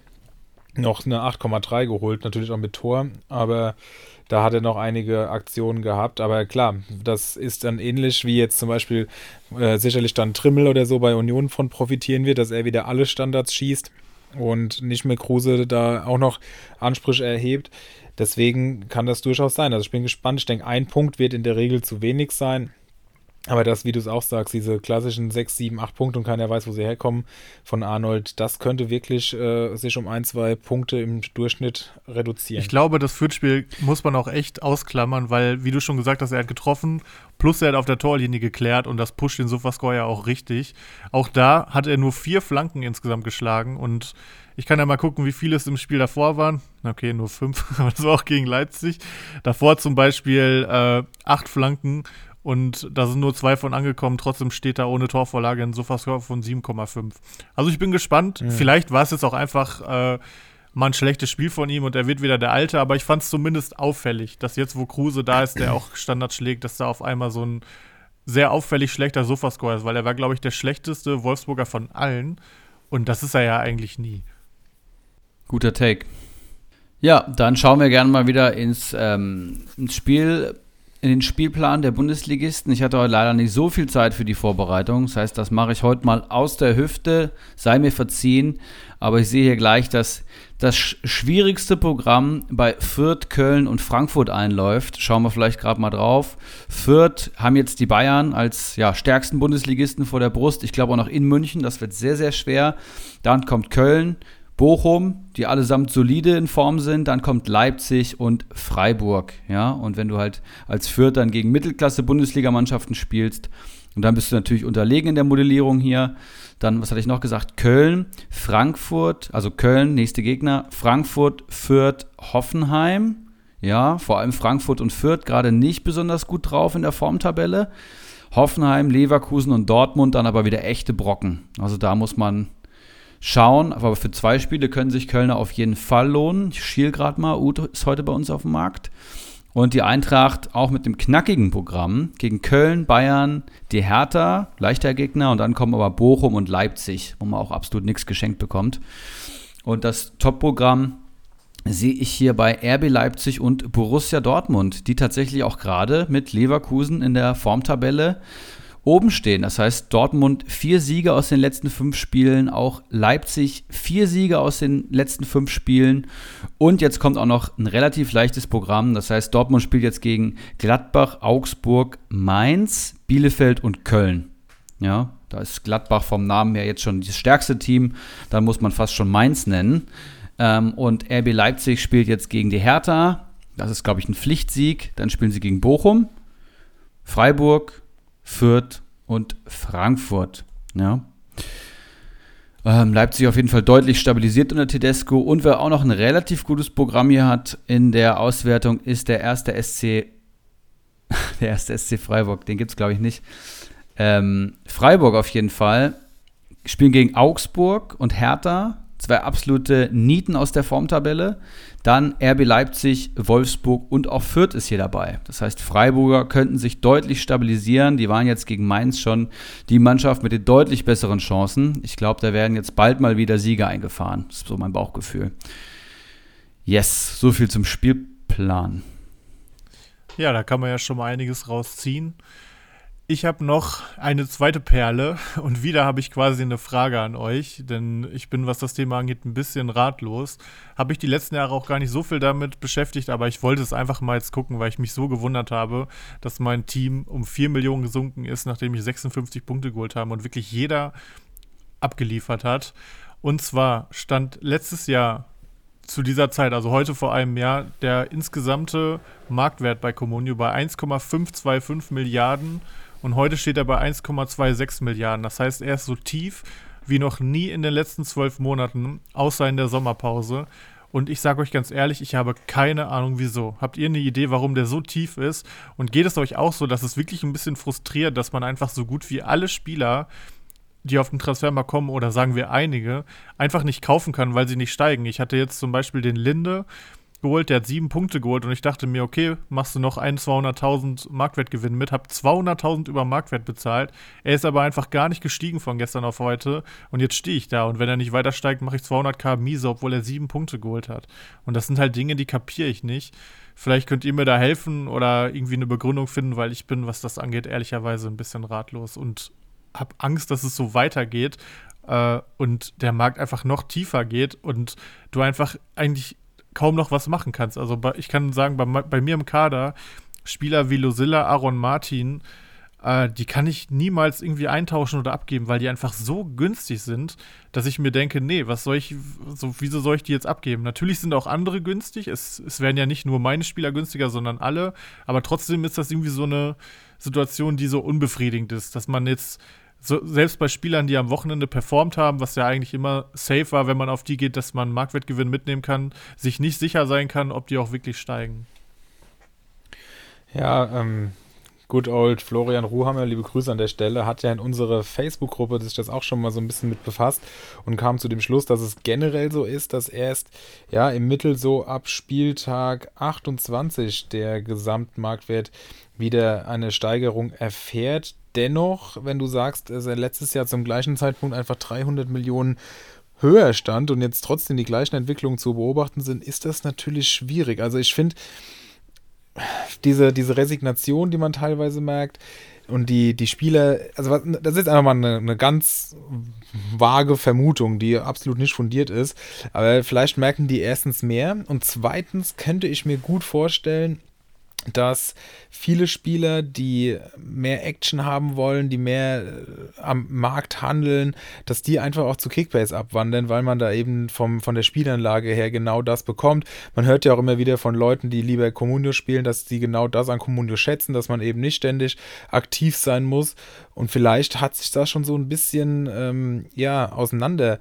noch eine 8,3 geholt, natürlich auch mit Tor, aber da hat er noch einige Aktionen gehabt. Aber klar, das ist dann ähnlich wie jetzt zum Beispiel äh, sicherlich dann Trimmel oder so bei Union von profitieren wird, dass er wieder alle Standards schießt und nicht mehr Kruse da auch noch Ansprüche erhebt. Deswegen kann das durchaus sein. Also ich bin gespannt. Ich denke, ein Punkt wird in der Regel zu wenig sein. Aber das, wie du es auch sagst, diese klassischen 6, 7, 8 Punkte und keiner weiß, wo sie herkommen von Arnold, das könnte wirklich äh, sich um ein, zwei Punkte im Durchschnitt reduzieren. Ich glaube, das Fürth-Spiel muss man auch echt ausklammern, weil, wie du schon gesagt hast, er hat getroffen, plus er hat auf der Torlinie geklärt und das pusht den Sofascore ja auch richtig. Auch da hat er nur vier Flanken insgesamt geschlagen und ich kann ja mal gucken, wie viele es im Spiel davor waren. Okay, nur fünf, aber das war auch gegen Leipzig. Davor zum Beispiel äh, acht Flanken und da sind nur zwei von angekommen. Trotzdem steht da ohne Torvorlage ein Sofascore von 7,5. Also ich bin gespannt. Mhm. Vielleicht war es jetzt auch einfach äh, mal ein schlechtes Spiel von ihm und er wird wieder der Alte. Aber ich fand es zumindest auffällig, dass jetzt, wo Kruse da ist, der auch Standard schlägt, dass da auf einmal so ein sehr auffällig schlechter Sofascore ist. Weil er war, glaube ich, der schlechteste Wolfsburger von allen. Und das ist er ja eigentlich nie. Guter Take. Ja, dann schauen wir gerne mal wieder ins, ähm, ins Spiel in den Spielplan der Bundesligisten. Ich hatte heute leider nicht so viel Zeit für die Vorbereitung. Das heißt, das mache ich heute mal aus der Hüfte. Sei mir verziehen. Aber ich sehe hier gleich, dass das schwierigste Programm bei Fürth, Köln und Frankfurt einläuft. Schauen wir vielleicht gerade mal drauf. Fürth haben jetzt die Bayern als ja, stärksten Bundesligisten vor der Brust. Ich glaube auch noch in München. Das wird sehr, sehr schwer. Dann kommt Köln, Bochum, die allesamt solide in Form sind, dann kommt Leipzig und Freiburg, ja, und wenn du halt als Fürth dann gegen Mittelklasse-Bundesligamannschaften spielst, und dann bist du natürlich unterlegen in der Modellierung hier, dann, was hatte ich noch gesagt, Köln, Frankfurt, also Köln, nächste Gegner, Frankfurt, Fürth, Hoffenheim, ja, vor allem Frankfurt und Fürth gerade nicht besonders gut drauf in der Formtabelle. Hoffenheim, Leverkusen und Dortmund dann aber wieder echte Brocken. Also da muss man schauen. Aber für zwei Spiele können sich Kölner auf jeden Fall lohnen. Ich schiel gerade mal. Uth ist heute bei uns auf dem Markt. Und die Eintracht auch mit dem knackigen Programm gegen Köln, Bayern, die Hertha, leichter Gegner. Und dann kommen aber Bochum und Leipzig, wo man auch absolut nichts geschenkt bekommt. Und das Top-Programm sehe ich hier bei RB Leipzig und Borussia Dortmund, die tatsächlich auch gerade mit Leverkusen in der Formtabelle oben stehen. Das heißt, Dortmund vier Siege aus den letzten fünf Spielen, auch Leipzig vier Siege aus den letzten fünf Spielen. Und jetzt kommt auch noch ein relativ leichtes Programm. Das heißt, Dortmund spielt jetzt gegen Gladbach, Augsburg, Mainz, Bielefeld und Köln. Ja, da ist Gladbach vom Namen her jetzt schon das stärkste Team. Da muss man fast schon Mainz nennen. Ähm, und RB Leipzig spielt jetzt gegen die Hertha. Das ist, glaube ich, ein Pflichtsieg. Dann spielen sie gegen Bochum, Freiburg, Fürth und Frankfurt. Ja. Ähm, Leipzig auf jeden Fall deutlich stabilisiert unter Tedesco. Und wer auch noch ein relativ gutes Programm hier hat in der Auswertung, ist der erste SC. der erste SC Freiburg. Den gibt es, glaube ich, nicht. Ähm, Freiburg auf jeden Fall. Spielen gegen Augsburg und Hertha. Zwei absolute Nieten aus der Formtabelle. Dann RB Leipzig, Wolfsburg und auch Fürth ist hier dabei. Das heißt, Freiburger könnten sich deutlich stabilisieren. Die waren jetzt gegen Mainz schon die Mannschaft mit den deutlich besseren Chancen. Ich glaube, da werden jetzt bald mal wieder Sieger eingefahren. Das ist so mein Bauchgefühl. Yes, so viel zum Spielplan. Ja, da kann man ja schon mal einiges rausziehen. Ich habe noch eine zweite Perle und wieder habe ich quasi eine Frage an euch, denn ich bin, was das Thema angeht, ein bisschen ratlos. Habe ich die letzten Jahre auch gar nicht so viel damit beschäftigt, aber ich wollte es einfach mal jetzt gucken, weil ich mich so gewundert habe, dass mein Team um 4 Millionen gesunken ist, nachdem ich 56 Punkte geholt habe und wirklich jeder abgeliefert hat. Und zwar stand letztes Jahr zu dieser Zeit, also heute vor einem Jahr, der insgesamte Marktwert bei Comunio bei 1,525 Milliarden und heute steht er bei 1,26 Milliarden. Das heißt, er ist so tief wie noch nie in den letzten zwölf Monaten, außer in der Sommerpause. Und ich sage euch ganz ehrlich, ich habe keine Ahnung wieso. Habt ihr eine Idee, warum der so tief ist? Und geht es euch auch so, dass es wirklich ein bisschen frustriert, dass man einfach so gut wie alle Spieler, die auf den Transfermarkt kommen, oder sagen wir einige, einfach nicht kaufen kann, weil sie nicht steigen? Ich hatte jetzt zum Beispiel den Linde, geholt, der hat sieben Punkte geholt und ich dachte mir, okay, machst du noch einen 200.000 Marktwertgewinn mit, hab 200.000 über Marktwert bezahlt. Er ist aber einfach gar nicht gestiegen von gestern auf heute und jetzt stehe ich da und wenn er nicht weiter steigt, mache ich 200k miese, obwohl er sieben Punkte geholt hat. Und das sind halt Dinge, die kapiere ich nicht. Vielleicht könnt ihr mir da helfen oder irgendwie eine Begründung finden, weil ich bin, was das angeht, ehrlicherweise ein bisschen ratlos und habe Angst, dass es so weitergeht äh, und der Markt einfach noch tiefer geht und du einfach eigentlich kaum noch was machen kannst. Also bei, ich kann sagen, bei, bei, mir im Kader, Spieler wie Losilla, Aaron Martin, äh, die kann ich niemals irgendwie eintauschen oder abgeben, weil die einfach so günstig sind, dass ich mir denke, nee, was soll ich, so, wieso soll ich die jetzt abgeben? Natürlich sind auch andere günstig. Es, es werden ja nicht nur meine Spieler günstiger, sondern alle. Aber trotzdem ist das irgendwie so eine Situation, die so unbefriedigend ist, dass man jetzt so, selbst bei Spielern, die am Wochenende performt haben, was ja eigentlich immer safe war, wenn man auf die geht, dass man Marktwertgewinn mitnehmen kann, sich nicht sicher sein kann, ob die auch wirklich steigen. Ja, ähm, good old Florian Ruhammer, liebe Grüße an der Stelle, hat ja in unserer Facebook-Gruppe sich das auch schon mal so ein bisschen mit befasst und kam zu dem Schluss, dass es generell so ist, dass erst ja im Mittel so ab Spieltag 28 der Gesamtmarktwert wieder eine Steigerung erfährt dennoch, wenn du sagst, dass er letztes Jahr zum gleichen Zeitpunkt einfach 300 Millionen höher stand und jetzt trotzdem die gleichen Entwicklungen zu beobachten sind, ist das natürlich schwierig. Also ich finde, diese, diese Resignation, die man teilweise merkt, und die, die Spieler, also das ist einfach mal eine, eine ganz vage Vermutung, die absolut nicht fundiert ist. Aber vielleicht merken die erstens mehr und zweitens könnte ich mir gut vorstellen, dass viele Spieler, die mehr Action haben wollen, die mehr äh, am Markt handeln, dass die einfach auch zu Kickbase abwandern, weil man da eben vom, von der Spielanlage her genau das bekommt. Man hört ja auch immer wieder von Leuten, die lieber Communio spielen, dass die genau das an Communio schätzen, dass man eben nicht ständig aktiv sein muss. Und vielleicht hat sich das schon so ein bisschen ähm, ja, auseinander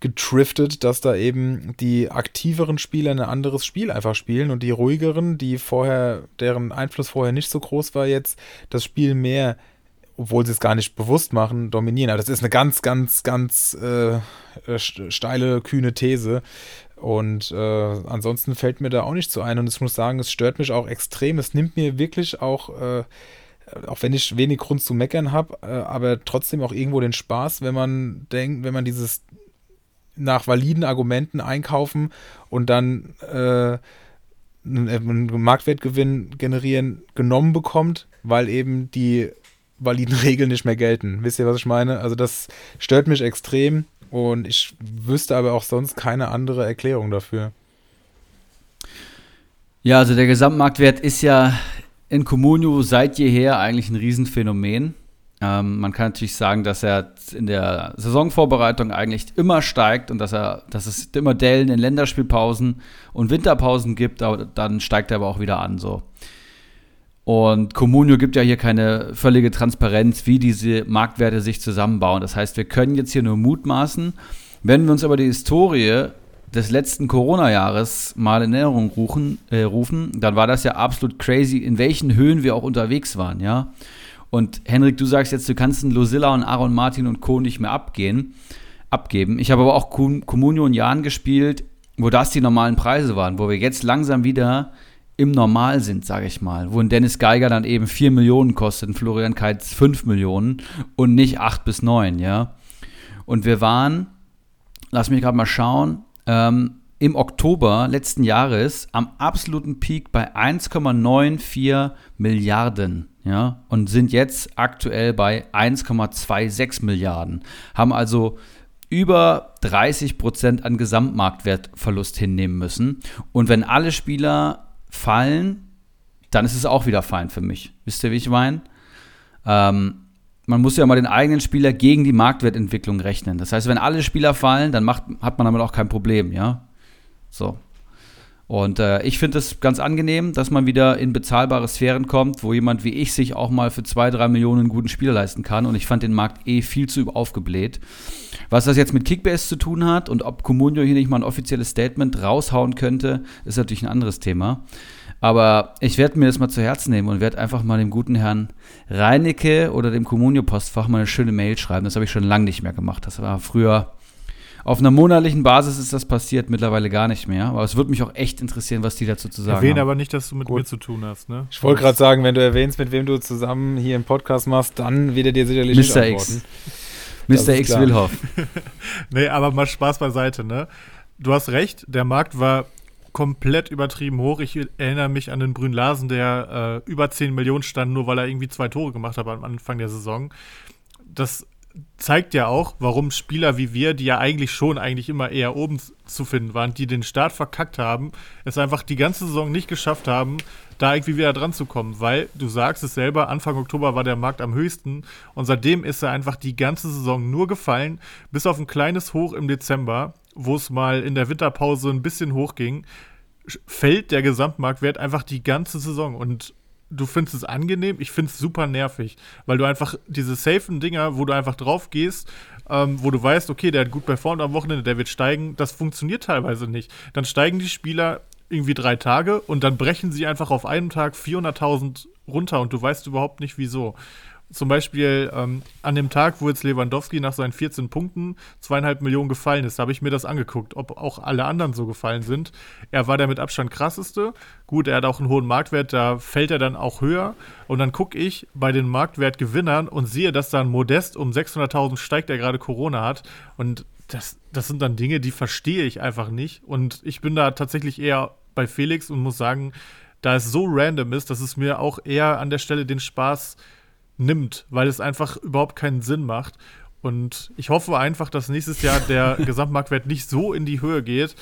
getriftet, dass da eben die aktiveren Spieler ein anderes Spiel einfach spielen und die ruhigeren, die vorher, deren Einfluss vorher nicht so groß war, jetzt das Spiel mehr, obwohl sie es gar nicht bewusst machen, dominieren. Aber das ist eine ganz, ganz, ganz äh, steile, kühne These. Und äh, ansonsten fällt mir da auch nicht so ein. Und ich muss sagen, es stört mich auch extrem. Es nimmt mir wirklich auch äh, auch wenn ich wenig Grund zu meckern habe, äh, aber trotzdem auch irgendwo den Spaß, wenn man denkt, wenn man dieses nach validen Argumenten einkaufen und dann äh, einen Marktwertgewinn generieren, genommen bekommt, weil eben die validen Regeln nicht mehr gelten. Wisst ihr, was ich meine? Also das stört mich extrem und ich wüsste aber auch sonst keine andere Erklärung dafür. Ja, also der Gesamtmarktwert ist ja in Comunio seit jeher eigentlich ein Riesenphänomen. Ähm, man kann natürlich sagen, dass er in der Saisonvorbereitung eigentlich immer steigt und dass er, dass es immer Dellen in Länderspielpausen und Winterpausen gibt, aber dann steigt er aber auch wieder an. So. Und Comunio gibt ja hier keine völlige Transparenz, wie diese Marktwerte sich zusammenbauen. Das heißt, wir können jetzt hier nur mutmaßen. Wenn wir uns aber die Historie des letzten Corona-Jahres mal in Erinnerung rufen, äh, rufen, dann war das ja absolut crazy, in welchen Höhen wir auch unterwegs waren, ja. Und Henrik, du sagst jetzt, du kannst einen Lucilla und Aaron Martin und Co. nicht mehr abgehen, abgeben. Ich habe aber auch Comunio und Jan gespielt, wo das die normalen Preise waren, wo wir jetzt langsam wieder im Normal sind, sage ich mal. Wo ein Dennis Geiger dann eben 4 Millionen kostet, ein Florian Keitz 5 Millionen und nicht 8 bis 9, ja. Und wir waren, lass mich gerade mal schauen, ähm, im Oktober letzten Jahres am absoluten Peak bei 1,94 Milliarden ja, und sind jetzt aktuell bei 1,26 Milliarden. Haben also über 30 Prozent an Gesamtmarktwertverlust hinnehmen müssen. Und wenn alle Spieler fallen, dann ist es auch wieder fein für mich. Wisst ihr, wie ich meine? Ähm, man muss ja mal den eigenen Spieler gegen die Marktwertentwicklung rechnen. Das heißt, wenn alle Spieler fallen, dann macht, hat man damit auch kein Problem, ja? So. Und äh, ich finde es ganz angenehm, dass man wieder in bezahlbare Sphären kommt, wo jemand wie ich sich auch mal für zwei, drei Millionen einen guten Spieler leisten kann. Und ich fand den Markt eh viel zu aufgebläht. Was das jetzt mit Kickbase zu tun hat und ob Comunio hier nicht mal ein offizielles Statement raushauen könnte, ist natürlich ein anderes Thema. Aber ich werde mir das mal zu Herzen nehmen und werde einfach mal dem guten Herrn Reinecke oder dem Comunio-Postfach mal eine schöne Mail schreiben. Das habe ich schon lange nicht mehr gemacht. Das war früher auf einer monatlichen Basis ist das passiert, mittlerweile gar nicht mehr. Aber es würde mich auch echt interessieren, was die dazu zu sagen Erwähne haben. aber nicht, dass du mit Gut. mir zu tun hast, ne? Ich wollte gerade sagen, wenn du erwähnst, mit wem du zusammen hier im Podcast machst, dann wird er dir sicherlich Mr. X. Mr. X Wilhoff. nee, aber mal Spaß beiseite, ne? Du hast recht, der Markt war komplett übertrieben hoch. Ich erinnere mich an den Brünn Larsen, der äh, über 10 Millionen stand, nur weil er irgendwie zwei Tore gemacht hat am Anfang der Saison. Das zeigt ja auch, warum Spieler wie wir, die ja eigentlich schon eigentlich immer eher oben zu finden waren, die den Start verkackt haben, es einfach die ganze Saison nicht geschafft haben, da irgendwie wieder dran zu kommen, weil du sagst es selber, Anfang Oktober war der Markt am höchsten und seitdem ist er einfach die ganze Saison nur gefallen, bis auf ein kleines Hoch im Dezember, wo es mal in der Winterpause ein bisschen hochging, fällt der Gesamtmarktwert einfach die ganze Saison und du findest es angenehm, ich finde es super nervig, weil du einfach diese safen Dinger, wo du einfach drauf gehst, ähm, wo du weißt, okay, der hat gut performt am Wochenende, der wird steigen, das funktioniert teilweise nicht. Dann steigen die Spieler irgendwie drei Tage und dann brechen sie einfach auf einem Tag 400.000 runter und du weißt überhaupt nicht wieso. Zum Beispiel ähm, an dem Tag, wo jetzt Lewandowski nach seinen 14 Punkten zweieinhalb Millionen gefallen ist, habe ich mir das angeguckt, ob auch alle anderen so gefallen sind. Er war der mit Abstand krasseste. Gut, er hat auch einen hohen Marktwert, da fällt er dann auch höher. Und dann gucke ich bei den Marktwertgewinnern und sehe, dass da ein Modest um 600.000 steigt, der gerade Corona hat. Und das, das sind dann Dinge, die verstehe ich einfach nicht. Und ich bin da tatsächlich eher bei Felix und muss sagen, da es so random ist, dass es mir auch eher an der Stelle den Spaß nimmt, weil es einfach überhaupt keinen Sinn macht. Und ich hoffe einfach, dass nächstes Jahr der Gesamtmarktwert nicht so in die Höhe geht,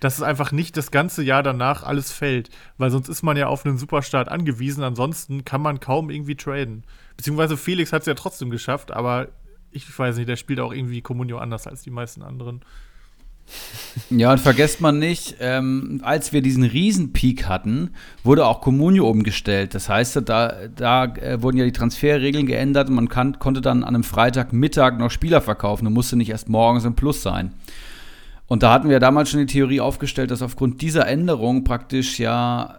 dass es einfach nicht das ganze Jahr danach alles fällt. Weil sonst ist man ja auf einen Superstart angewiesen. Ansonsten kann man kaum irgendwie traden. Beziehungsweise Felix hat es ja trotzdem geschafft, aber ich weiß nicht, der spielt auch irgendwie Communio anders als die meisten anderen. Ja, und vergesst man nicht, ähm, als wir diesen Riesenpeak hatten, wurde auch Comunio umgestellt. Das heißt, da, da äh, wurden ja die Transferregeln geändert und man kann, konnte dann an einem Freitagmittag noch Spieler verkaufen und musste nicht erst morgens im Plus sein. Und da hatten wir damals schon die Theorie aufgestellt, dass aufgrund dieser Änderung praktisch ja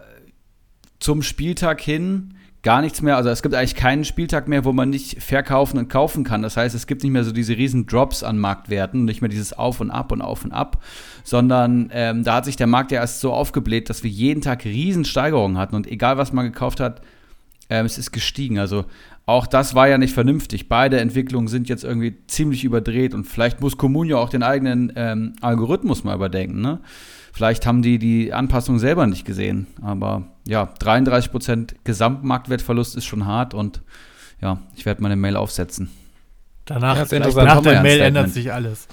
zum Spieltag hin gar nichts mehr, also es gibt eigentlich keinen Spieltag mehr, wo man nicht verkaufen und kaufen kann. Das heißt, es gibt nicht mehr so diese riesen Drops an Marktwerten, nicht mehr dieses Auf und Ab und Auf und Ab, sondern ähm, da hat sich der Markt ja erst so aufgebläht, dass wir jeden Tag riesen Steigerungen hatten und egal was man gekauft hat, ähm, es ist gestiegen. Also auch das war ja nicht vernünftig. Beide Entwicklungen sind jetzt irgendwie ziemlich überdreht und vielleicht muss Comunio auch den eigenen ähm, Algorithmus mal überdenken. Ne? Vielleicht haben die die Anpassung selber nicht gesehen. Aber ja, 33% Gesamtmarktwertverlust ist schon hart und ja, ich werde meine Mail aufsetzen. Danach, Ja, nach der Mail ändert sich alles.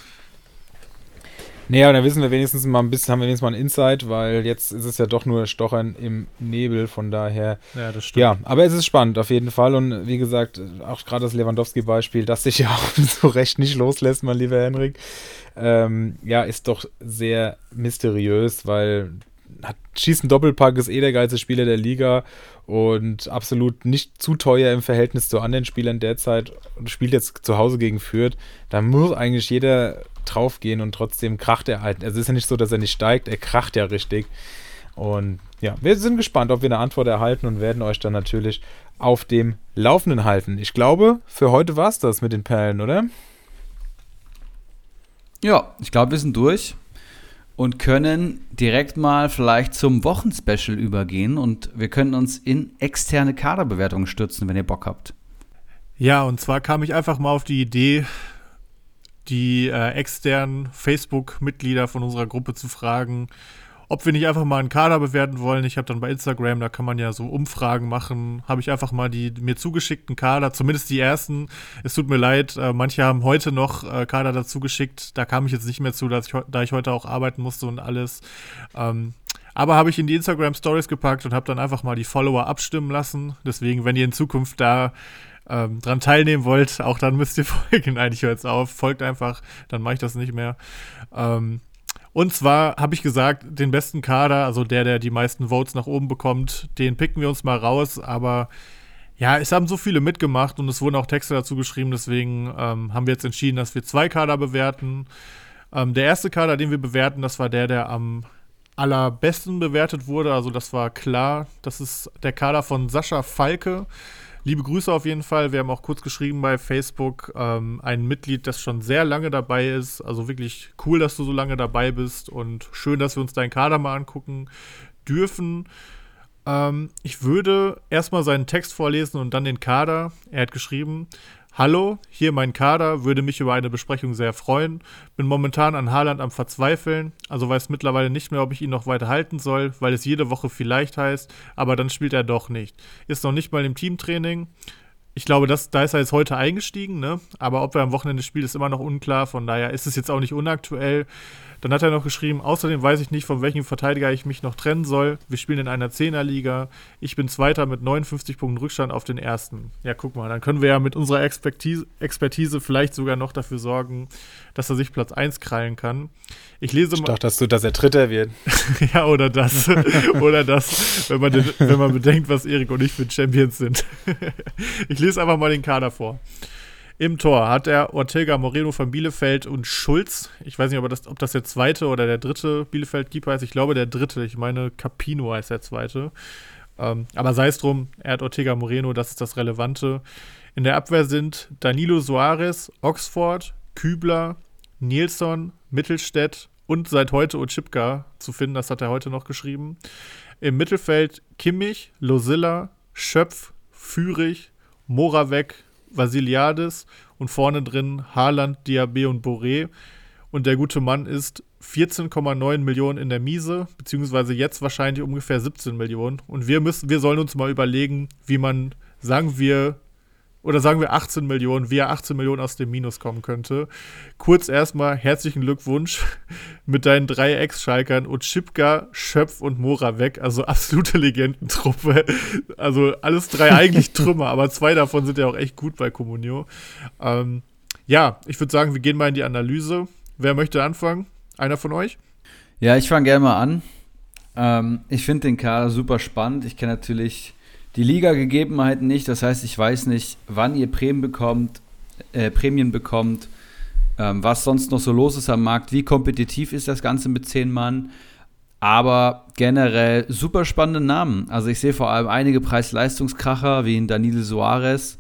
Naja, dann wissen wir wenigstens mal ein bisschen, haben wir wenigstens mal ein Insight, weil jetzt ist es ja doch nur Stochern im Nebel, von daher. Ja, das stimmt. Ja, aber es ist spannend auf jeden Fall und wie gesagt, auch gerade das Lewandowski-Beispiel, das sich ja auch so recht nicht loslässt, mein lieber Henrik, ähm, ja, ist doch sehr mysteriös, weil hat, schießt einen Doppelpack, ist eh der geilste Spieler der Liga und absolut nicht zu teuer im Verhältnis zu anderen Spielern derzeit und spielt jetzt zu Hause gegen Fürth. Da muss eigentlich jeder draufgehen und trotzdem kracht er halt. Also es ist ja nicht so, dass er nicht steigt, er kracht ja richtig. Und ja, wir sind gespannt, ob wir eine Antwort erhalten und werden euch dann natürlich auf dem Laufenden halten. Ich glaube, für heute war es das mit den Perlen, oder? Ja, ich glaube, wir sind durch und können direkt mal vielleicht zum Wochenspecial übergehen und wir können uns in externe Kaderbewertungen stürzen, wenn ihr Bock habt. Ja, und zwar kam ich einfach mal auf die Idee, die äh, externen Facebook-Mitglieder von unserer Gruppe zu fragen, ob wir nicht einfach mal einen Kader bewerten wollen. Ich habe dann bei Instagram, da kann man ja so Umfragen machen, habe ich einfach mal die mir zugeschickten Kader, zumindest die ersten. Es tut mir leid, äh, manche haben heute noch äh, Kader dazu geschickt. Da kam ich jetzt nicht mehr zu, ich, da ich heute auch arbeiten musste und alles. Ähm, aber habe ich in die Instagram Stories gepackt und habe dann einfach mal die Follower abstimmen lassen. Deswegen, wenn ihr in Zukunft da ähm, dran teilnehmen wollt, auch dann müsst ihr folgen. Nein, ich höre jetzt auf. Folgt einfach, dann mache ich das nicht mehr. Ähm, und zwar habe ich gesagt, den besten Kader, also der, der die meisten Votes nach oben bekommt, den picken wir uns mal raus. Aber ja, es haben so viele mitgemacht und es wurden auch Texte dazu geschrieben. Deswegen ähm, haben wir jetzt entschieden, dass wir zwei Kader bewerten. Ähm, der erste Kader, den wir bewerten, das war der, der am allerbesten bewertet wurde. Also das war klar. Das ist der Kader von Sascha Falke. Liebe Grüße auf jeden Fall. Wir haben auch kurz geschrieben bei Facebook, ähm, ein Mitglied, das schon sehr lange dabei ist. Also wirklich cool, dass du so lange dabei bist und schön, dass wir uns deinen Kader mal angucken dürfen. Ähm, ich würde erstmal seinen Text vorlesen und dann den Kader. Er hat geschrieben: Hallo, hier mein Kader, würde mich über eine Besprechung sehr freuen. Bin momentan an Haaland am Verzweifeln, also weiß mittlerweile nicht mehr, ob ich ihn noch weiter halten soll, weil es jede Woche vielleicht heißt, aber dann spielt er doch nicht. Ist noch nicht mal im Teamtraining. Ich glaube, das, da ist er jetzt heute eingestiegen, ne? Aber ob er am Wochenende spielt, ist immer noch unklar. Von daher ist es jetzt auch nicht unaktuell. Dann hat er noch geschrieben, außerdem weiß ich nicht, von welchem Verteidiger ich mich noch trennen soll. Wir spielen in einer Zehnerliga. Ich bin Zweiter mit 59 Punkten Rückstand auf den Ersten. Ja, guck mal, dann können wir ja mit unserer Expertise, Expertise vielleicht sogar noch dafür sorgen, dass er sich Platz 1 krallen kann. Ich lese Ich mal. dachte, dass du, dass er Dritter wird. Ja, oder das. oder das, wenn man, den, wenn man bedenkt, was Erik und ich für Champions sind. ich lese einfach mal den Kader vor. Im Tor hat er Ortega Moreno von Bielefeld und Schulz. Ich weiß nicht, ob das, ob das der zweite oder der dritte Bielefeld-Keeper ist. Ich glaube, der dritte. Ich meine, Capino heißt der zweite. Ähm, aber sei es drum, er hat Ortega Moreno, das ist das Relevante. In der Abwehr sind Danilo Soares, Oxford, Kübler, Nilsson, Mittelstädt und seit heute Ochipka zu finden. Das hat er heute noch geschrieben. Im Mittelfeld Kimmich, Losilla, Schöpf, Fürich, Moravec, Vasiliades und vorne drin Haaland, Diaby und Boré. Und der gute Mann ist 14,9 Millionen in der Miese, beziehungsweise jetzt wahrscheinlich ungefähr 17 Millionen. Und wir müssen, wir sollen uns mal überlegen, wie man, sagen wir, oder sagen wir 18 Millionen, wie er 18 Millionen aus dem Minus kommen könnte. Kurz erstmal herzlichen Glückwunsch mit deinen drei Ex-Schalkern und Schipka, Schöpf und Mora weg. Also absolute Legendentruppe. Also alles drei eigentlich Trümmer, aber zwei davon sind ja auch echt gut bei Comunio. Ähm, ja, ich würde sagen, wir gehen mal in die Analyse. Wer möchte anfangen? Einer von euch? Ja, ich fange gerne mal an. Ähm, ich finde den Kader super spannend. Ich kenne natürlich die Liga-Gegebenheiten nicht. Das heißt, ich weiß nicht, wann ihr Prämien bekommt, äh, Prämien bekommt, ähm, was sonst noch so los ist am Markt, wie kompetitiv ist das Ganze mit zehn Mann. Aber generell super spannende Namen. Also ich sehe vor allem einige Preis-Leistungskracher wie in Danilo Soares.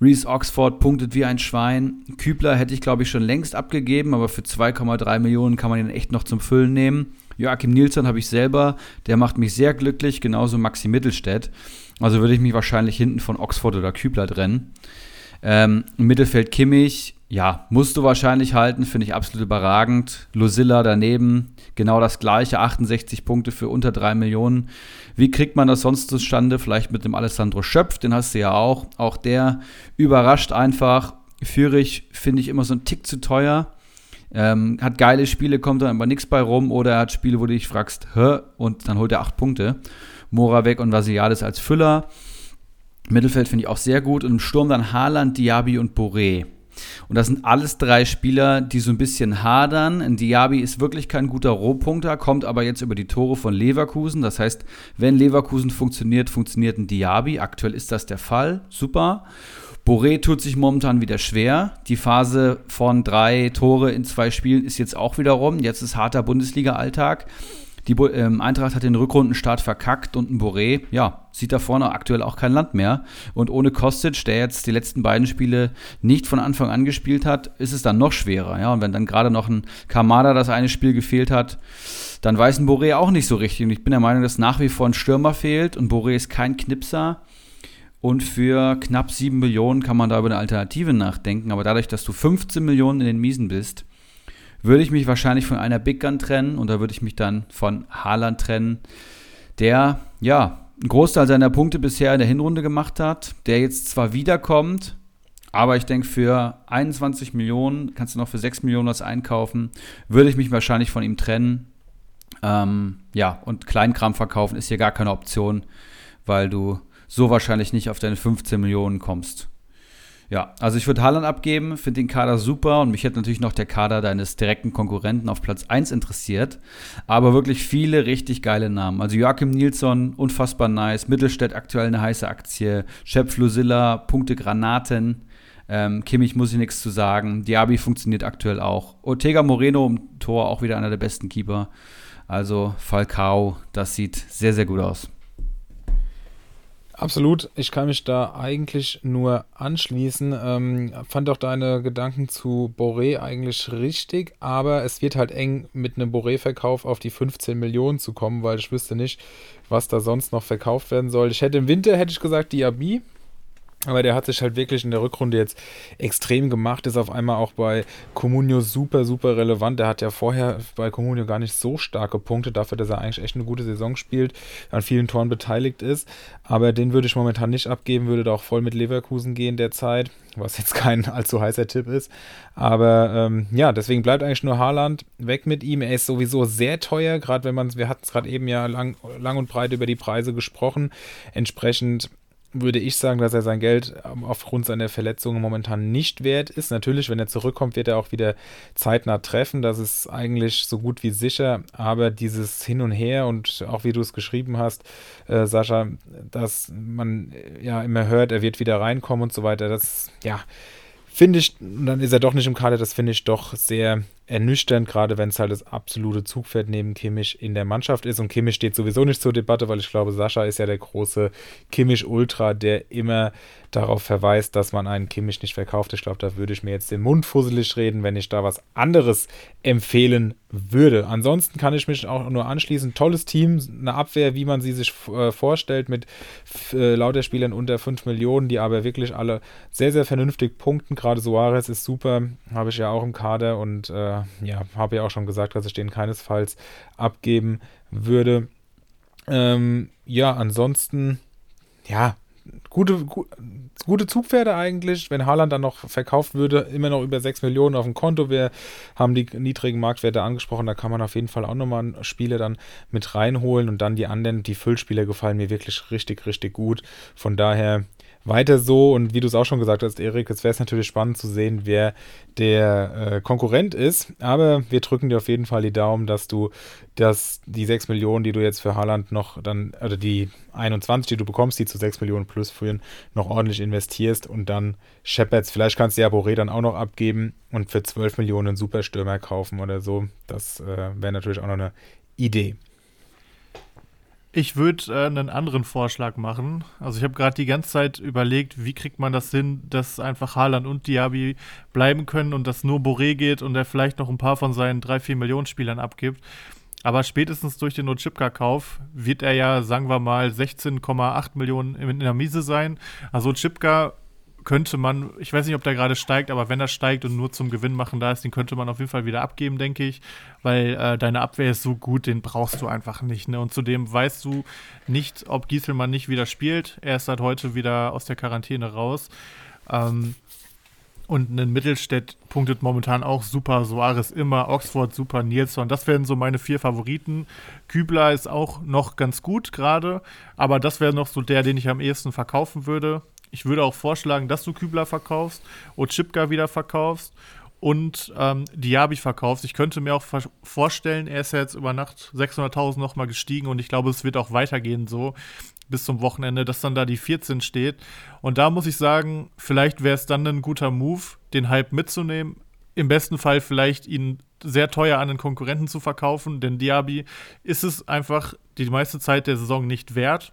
Reese Oxford punktet wie ein Schwein. Kübler hätte ich, glaube ich, schon längst abgegeben, aber für 2,3 Millionen kann man ihn echt noch zum Füllen nehmen. Joachim Nilsson habe ich selber, der macht mich sehr glücklich, genauso Maxi Mittelstädt. Also würde ich mich wahrscheinlich hinten von Oxford oder Kübler trennen. Ähm, Im Mittelfeld Kimmich, ja, musst du wahrscheinlich halten, finde ich absolut überragend. Lucilla daneben, genau das gleiche, 68 Punkte für unter 3 Millionen. Wie kriegt man das sonst zustande? Vielleicht mit dem Alessandro Schöpf, den hast du ja auch. Auch der überrascht einfach. Führig finde ich immer so ein Tick zu teuer. Ähm, hat geile Spiele, kommt dann aber nichts bei rum. Oder er hat Spiele, wo du dich fragst, hä? Und dann holt er 8 Punkte. Moravec und Vasiliades als Füller. Mittelfeld finde ich auch sehr gut. Und im Sturm dann Haaland, Diaby und Boré. Und das sind alles drei Spieler, die so ein bisschen hadern. Ein Diaby ist wirklich kein guter Rohpunkter, kommt aber jetzt über die Tore von Leverkusen. Das heißt, wenn Leverkusen funktioniert, funktioniert ein Diaby. Aktuell ist das der Fall. Super. Boré tut sich momentan wieder schwer. Die Phase von drei Tore in zwei Spielen ist jetzt auch wieder rum. Jetzt ist harter Bundesliga-Alltag. Die ähm, Eintracht hat den Rückrundenstart verkackt und ein Boré, ja, sieht da vorne aktuell auch kein Land mehr. Und ohne Kostic, der jetzt die letzten beiden Spiele nicht von Anfang an gespielt hat, ist es dann noch schwerer. Ja? Und wenn dann gerade noch ein Kamada das eine Spiel gefehlt hat, dann weiß ein Boré auch nicht so richtig. Und ich bin der Meinung, dass nach wie vor ein Stürmer fehlt und Boré ist kein Knipser. Und für knapp 7 Millionen kann man da über eine Alternative nachdenken. Aber dadurch, dass du 15 Millionen in den Miesen bist, würde ich mich wahrscheinlich von einer Big Gun trennen und da würde ich mich dann von Haaland trennen, der ja einen Großteil seiner Punkte bisher in der Hinrunde gemacht hat, der jetzt zwar wiederkommt, aber ich denke, für 21 Millionen kannst du noch für 6 Millionen was einkaufen, würde ich mich wahrscheinlich von ihm trennen. Ähm, ja, und Kleinkram verkaufen ist hier gar keine Option, weil du so wahrscheinlich nicht auf deine 15 Millionen kommst. Ja, also ich würde Haaland abgeben, finde den Kader super und mich hätte natürlich noch der Kader deines direkten Konkurrenten auf Platz 1 interessiert. Aber wirklich viele richtig geile Namen. Also Joachim Nilsson, unfassbar nice. Mittelstädt aktuell eine heiße Aktie. Shep Flusilla, Punkte Granaten. Ähm, Kimmich muss ich nichts zu sagen. Diaby funktioniert aktuell auch. Ortega Moreno im Tor auch wieder einer der besten Keeper. Also Falcao, das sieht sehr, sehr gut aus. Absolut, ich kann mich da eigentlich nur anschließen. Ähm, fand auch deine Gedanken zu Boré eigentlich richtig, aber es wird halt eng mit einem Boré-Verkauf auf die 15 Millionen zu kommen, weil ich wüsste nicht, was da sonst noch verkauft werden soll. Ich hätte im Winter, hätte ich gesagt, Diaby, aber der hat sich halt wirklich in der Rückrunde jetzt extrem gemacht, ist auf einmal auch bei Comunio super, super relevant. Der hat ja vorher bei Comunio gar nicht so starke Punkte, dafür, dass er eigentlich echt eine gute Saison spielt, an vielen Toren beteiligt ist. Aber den würde ich momentan nicht abgeben, würde da auch voll mit Leverkusen gehen derzeit, was jetzt kein allzu heißer Tipp ist. Aber ähm, ja, deswegen bleibt eigentlich nur Haaland weg mit ihm. Er ist sowieso sehr teuer, gerade wenn man, wir hatten es gerade eben ja lang, lang und breit über die Preise gesprochen. Entsprechend würde ich sagen, dass er sein Geld ähm, aufgrund seiner Verletzungen momentan nicht wert ist. Natürlich, wenn er zurückkommt, wird er auch wieder zeitnah treffen. Das ist eigentlich so gut wie sicher. Aber dieses Hin und Her und auch wie du es geschrieben hast, äh, Sascha, dass man äh, ja immer hört, er wird wieder reinkommen und so weiter, das ja finde ich, dann ist er doch nicht im Kader, das finde ich doch sehr ernüchternd, gerade wenn es halt das absolute Zugpferd neben Kimmich in der Mannschaft ist. Und Kimmich steht sowieso nicht zur Debatte, weil ich glaube, Sascha ist ja der große Kimmich-Ultra, der immer darauf verweist, dass man einen Kimmich nicht verkauft. Ich glaube, da würde ich mir jetzt den Mund fusselig reden, wenn ich da was anderes empfehlen würde. Ansonsten kann ich mich auch nur anschließen. Tolles Team, eine Abwehr, wie man sie sich äh, vorstellt, mit äh, lauter Spielern unter 5 Millionen, die aber wirklich alle sehr, sehr vernünftig punkten. Gerade Suarez ist super, habe ich ja auch im Kader und äh, ja, habe ja auch schon gesagt, dass ich den keinesfalls abgeben würde. Ähm, ja, ansonsten, ja, gute, gute Zugpferde eigentlich. Wenn Haaland dann noch verkauft würde, immer noch über 6 Millionen auf dem Konto. Wir haben die niedrigen Marktwerte angesprochen. Da kann man auf jeden Fall auch nochmal Spiele dann mit reinholen. Und dann die anderen, die Füllspiele gefallen mir wirklich richtig, richtig gut. Von daher weiter so. Und wie du es auch schon gesagt hast, Erik, jetzt wäre es natürlich spannend zu sehen, wer der äh, Konkurrent ist. Aber wir drücken dir auf jeden Fall die Daumen, dass du das, die 6 Millionen, die du jetzt für Haaland noch dann, oder die 21, die du bekommst, die zu 6 Millionen plus führen, noch ordentlich investierst und dann Shepherds, vielleicht kannst du ja Boré dann auch noch abgeben und für 12 Millionen Superstürmer kaufen oder so. Das äh, wäre natürlich auch noch eine Idee. Ich würde äh, einen anderen Vorschlag machen. Also ich habe gerade die ganze Zeit überlegt, wie kriegt man das hin, dass einfach Haaland und Diaby bleiben können und dass nur Boré geht und er vielleicht noch ein paar von seinen drei, vier Millionen Spielern abgibt. Aber spätestens durch den Ochipka-Kauf wird er ja, sagen wir mal, 16,8 Millionen in der Miese sein. Also Ochipka könnte man, ich weiß nicht, ob der gerade steigt, aber wenn er steigt und nur zum Gewinn machen da ist, den könnte man auf jeden Fall wieder abgeben, denke ich, weil äh, deine Abwehr ist so gut, den brauchst du einfach nicht. Ne? Und zudem weißt du nicht, ob Gieselmann nicht wieder spielt. Er ist seit heute wieder aus der Quarantäne raus. Ähm, und ein Mittelstädt punktet momentan auch super. Soares immer, Oxford super, Nilsson. Das wären so meine vier Favoriten. Kübler ist auch noch ganz gut gerade, aber das wäre noch so der, den ich am ehesten verkaufen würde. Ich würde auch vorschlagen, dass du Kübler verkaufst, Ochipka wieder verkaufst und ähm, Diaby verkaufst. Ich könnte mir auch vorstellen, er ist ja jetzt über Nacht 600.000 nochmal gestiegen und ich glaube, es wird auch weitergehen so bis zum Wochenende, dass dann da die 14 steht. Und da muss ich sagen, vielleicht wäre es dann ein guter Move, den Hype mitzunehmen. Im besten Fall vielleicht ihn sehr teuer an den Konkurrenten zu verkaufen, denn Diaby ist es einfach die meiste Zeit der Saison nicht wert.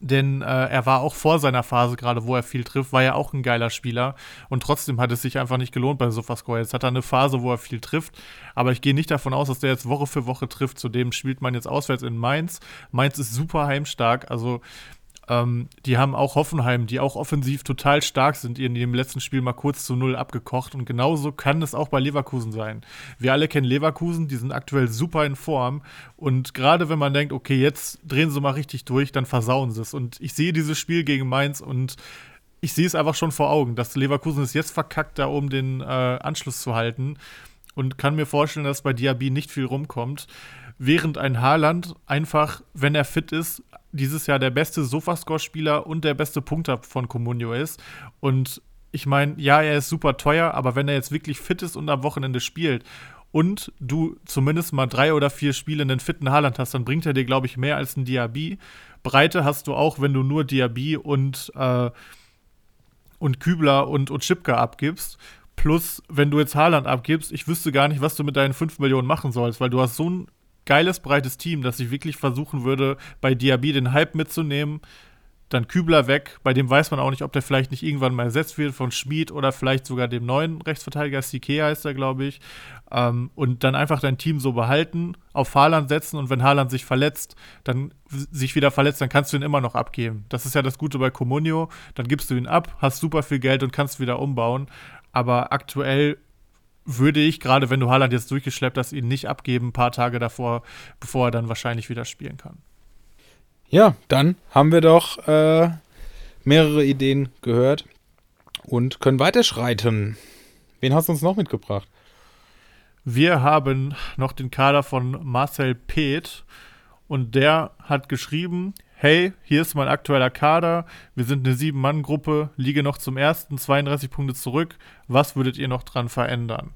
Denn äh, er war auch vor seiner Phase, gerade wo er viel trifft, war ja auch ein geiler Spieler. Und trotzdem hat es sich einfach nicht gelohnt bei Sofascore. Jetzt hat er eine Phase, wo er viel trifft. Aber ich gehe nicht davon aus, dass der jetzt Woche für Woche trifft. Zudem spielt man jetzt auswärts in Mainz. Mainz ist super heimstark. Also ähm, die haben auch Hoffenheim, die auch offensiv total stark sind, in dem letzten Spiel mal kurz zu null abgekocht. Und genauso kann es auch bei Leverkusen sein. Wir alle kennen Leverkusen, die sind aktuell super in Form. Und gerade wenn man denkt, okay, jetzt drehen sie mal richtig durch, dann versauen sie es. Und ich sehe dieses Spiel gegen Mainz und ich sehe es einfach schon vor Augen, dass Leverkusen es jetzt verkackt, da um den äh, Anschluss zu halten. Und kann mir vorstellen, dass bei Diaby nicht viel rumkommt. Während ein Haaland einfach, wenn er fit ist, dieses Jahr der beste Sofascore-Spieler und der beste Punkter von Comunio ist. Und ich meine, ja, er ist super teuer, aber wenn er jetzt wirklich fit ist und am Wochenende spielt und du zumindest mal drei oder vier Spiele in den fitten Haaland hast, dann bringt er dir, glaube ich, mehr als ein Diaby. Breite hast du auch, wenn du nur Diaby und, äh, und Kübler und Ochipka abgibst. Plus, wenn du jetzt Haaland abgibst, ich wüsste gar nicht, was du mit deinen 5 Millionen machen sollst, weil du hast so ein geiles, breites Team, dass ich wirklich versuchen würde, bei Diaby den Hype mitzunehmen. Dann Kübler weg, bei dem weiß man auch nicht, ob der vielleicht nicht irgendwann mal ersetzt wird von Schmid oder vielleicht sogar dem neuen Rechtsverteidiger, CK heißt er, glaube ich. Ähm, und dann einfach dein Team so behalten, auf Haaland setzen und wenn Haaland sich verletzt, dann sich wieder verletzt, dann kannst du ihn immer noch abgeben. Das ist ja das Gute bei Comunio. Dann gibst du ihn ab, hast super viel Geld und kannst wieder umbauen. Aber aktuell würde ich, gerade wenn du Haaland jetzt durchgeschleppt hast, ihn nicht abgeben, ein paar Tage davor, bevor er dann wahrscheinlich wieder spielen kann. Ja, dann haben wir doch äh, mehrere Ideen gehört und können weiterschreiten. Wen hast du uns noch mitgebracht? Wir haben noch den Kader von Marcel Peth und der hat geschrieben, hey, hier ist mein aktueller Kader, wir sind eine Sieben-Mann-Gruppe, liege noch zum ersten, 32 Punkte zurück, was würdet ihr noch dran verändern?